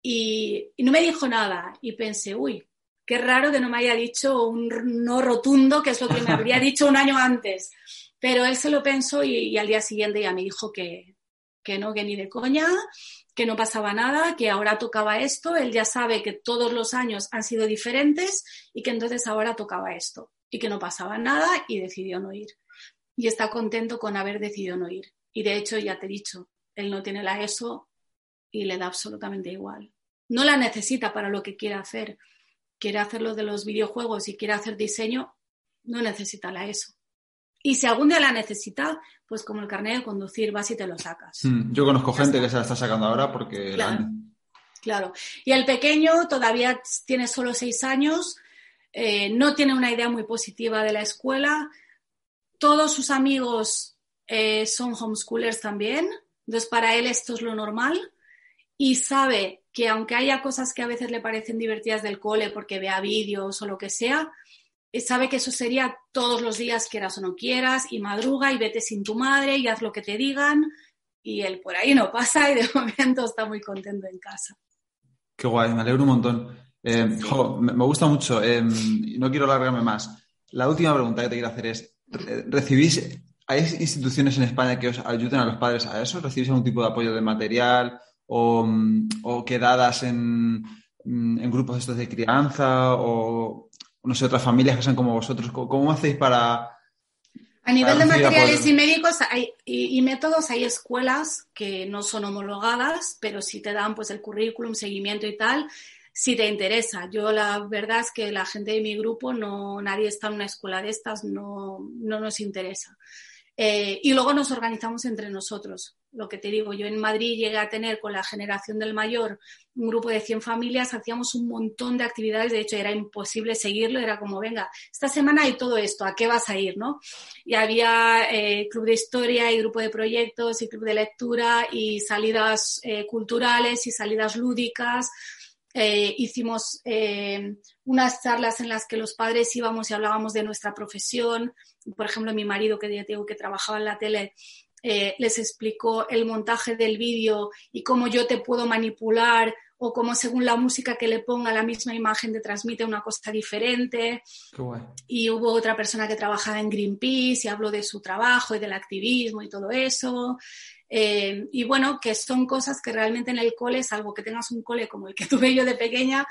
Y, y no me dijo nada y pensé, uy, qué raro que no me haya dicho un no rotundo, que es lo que me habría dicho un año antes. Pero él se lo pensó y, y al día siguiente ya me dijo que, que no, que ni de coña, que no pasaba nada, que ahora tocaba esto, él ya sabe que todos los años han sido diferentes y que entonces ahora tocaba esto y que no pasaba nada y decidió no ir. Y está contento con haber decidido no ir. Y de hecho, ya te he dicho, él no tiene la ESO y le da absolutamente igual. No la necesita para lo que quiere hacer. Quiere hacer lo de los videojuegos y quiere hacer diseño, no necesita la ESO. Y si algún día la necesita, pues como el carnet de conducir, vas y te lo sacas. Hmm, yo conozco gente que se la está sacando ahora porque... Claro, claro. Y el pequeño todavía tiene solo seis años, eh, no tiene una idea muy positiva de la escuela. Todos sus amigos eh, son homeschoolers también, entonces para él esto es lo normal y sabe que aunque haya cosas que a veces le parecen divertidas del cole porque vea vídeos o lo que sea, sabe que eso sería todos los días, quieras o no quieras, y madruga y vete sin tu madre y haz lo que te digan. Y él por ahí no pasa y de momento está muy contento en casa. Qué guay, me alegro un montón. Eh, me, gusta mucho. Eh, no quiero alargarme más. La última pregunta que te quiero hacer es, ¿recibís, hay instituciones en España que os ayuden a los padres a eso? ¿Recibís algún tipo de apoyo de material o, o quedadas en, en grupos estos de crianza o no sé, otras familias que sean como vosotros? ¿Cómo, hacéis para... A nivel de materiales y médicos y, métodos, hay escuelas que no son homologadas, pero sí te dan pues el currículum, seguimiento y tal, si te interesa. Yo la verdad es que la gente de mi grupo, no, nadie está en una escuela de estas, no, no nos interesa. Eh, y luego nos organizamos entre nosotros. Lo que te digo, yo en Madrid llegué a tener con la generación del mayor un grupo de 100 familias, hacíamos un montón de actividades, de hecho era imposible seguirlo, era como, venga, esta semana hay todo esto, ¿a qué vas a ir? ¿no? Y había eh, club de historia y grupo de proyectos y club de lectura y salidas eh, culturales y salidas lúdicas. Eh, hicimos eh, unas charlas en las que los padres íbamos y hablábamos de nuestra profesión. Por ejemplo, mi marido, que ya tengo que trabajaba en la tele, eh, les explicó el montaje del vídeo y cómo yo te puedo manipular o cómo según la música que le ponga la misma imagen te transmite una cosa diferente. Y hubo otra persona que trabajaba en Greenpeace y habló de su trabajo y del activismo y todo eso. Eh, y bueno, que son cosas que realmente en el cole, salvo que tengas un cole como el que tuve yo de pequeña,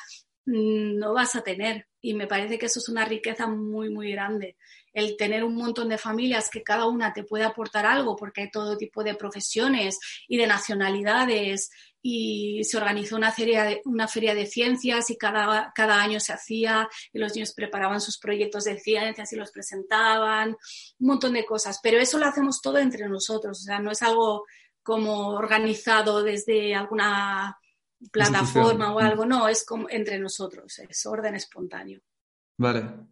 mm, no vas a tener. Y me parece que eso es una riqueza muy, muy grande. El tener un montón de familias que cada una te puede aportar algo, porque hay todo tipo de profesiones y de nacionalidades. Y se organizó una feria de, una feria de ciencias y cada, cada año se hacía y los niños preparaban sus proyectos de ciencias y los presentaban, un montón de cosas. Pero eso lo hacemos todo entre nosotros, o sea, no es algo como organizado desde alguna plataforma o algo, no, es como entre nosotros, es orden espontáneo. Vale.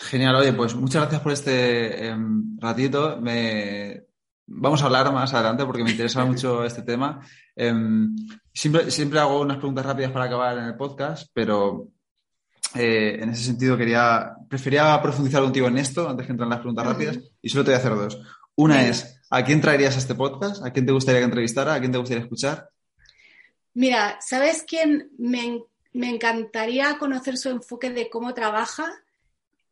Genial, oye, pues muchas gracias por este em, ratito. Me, vamos a hablar más adelante porque me interesa mucho este tema. Em, siempre, siempre hago unas preguntas rápidas para acabar en el podcast, pero eh, en ese sentido quería, prefería profundizar contigo en esto antes que entrar en las preguntas rápidas y solo te voy a hacer dos. Una es, ¿a quién traerías a este podcast? ¿A quién te gustaría que entrevistara? ¿A quién te gustaría escuchar? Mira, ¿sabes quién me, me encantaría conocer su enfoque de cómo trabaja?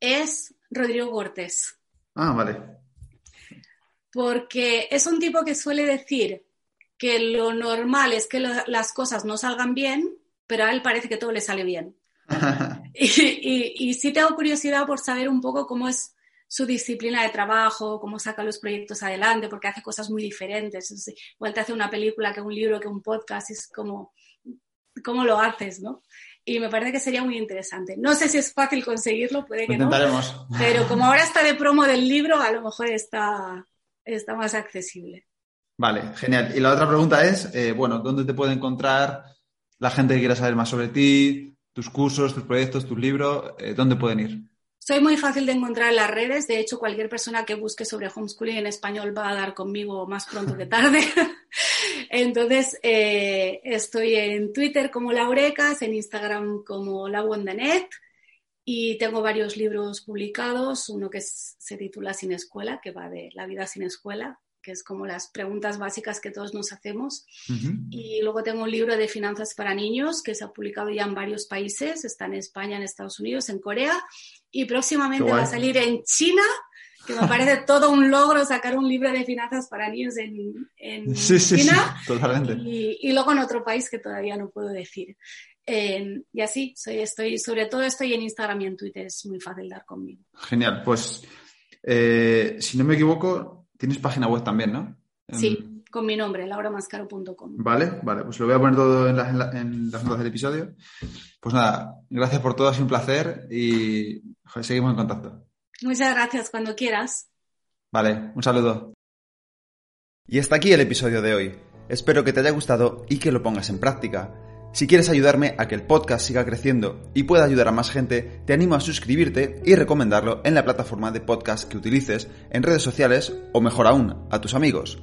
Es Rodrigo Cortés. Ah, vale. Porque es un tipo que suele decir que lo normal es que las cosas no salgan bien, pero a él parece que todo le sale bien. y, sí tengo curiosidad por saber un poco cómo es su disciplina de trabajo, cómo saca los proyectos adelante, porque hace cosas muy diferentes. igual te hace una película que un libro, que un podcast, es como, ¿cómo lo haces, no? Y me parece que sería muy interesante. No sé si es fácil conseguirlo, puede que no. Pero como ahora está de promo del libro, a lo mejor está, está más accesible. Vale, genial. Y la otra pregunta es, eh, bueno, ¿dónde te puede encontrar la gente que quiera saber más sobre ti, tus cursos, tus proyectos, tus libros, eh, ¿dónde pueden ir? Soy muy fácil de encontrar en las redes. De hecho, cualquier persona que busque sobre homeschooling en español va a dar conmigo más pronto que tarde. Entonces, eh, estoy en Twitter como Laurecas, en Instagram como La y tengo varios libros publicados. Uno que se titula Sin Escuela, que va de la vida sin escuela, que es como las preguntas básicas que todos nos hacemos. Y luego tengo un libro de finanzas para niños que se ha publicado ya en varios países, está en España, en Estados Unidos, en Corea, y próximamente va a salir en China, que me parece todo un logro sacar un libro de finanzas para niños en, en China. totalmente. Y, luego en otro país que todavía no puedo decir. Eh, y así, soy, estoy, sobre todo estoy en Instagram y en Twitter, es muy fácil dar conmigo. Genial, pues eh, si no me equivoco, Tienes página web también, ¿no? Sí, con mi nombre, lauramascaro.com. Vale, vale, pues lo voy a poner todo en, las notas del episodio. Pues nada, gracias por todo, ha sido un placer y seguimos en contacto. Muchas gracias, cuando quieras. Vale, un saludo. Y hasta aquí el episodio de hoy. Espero que te haya gustado y que lo pongas en práctica. Si quieres ayudarme a que el podcast siga creciendo y pueda ayudar a más gente, te animo a suscribirte y recomendarlo en la plataforma de podcast que utilices, en redes sociales o mejor aún, a tus amigos.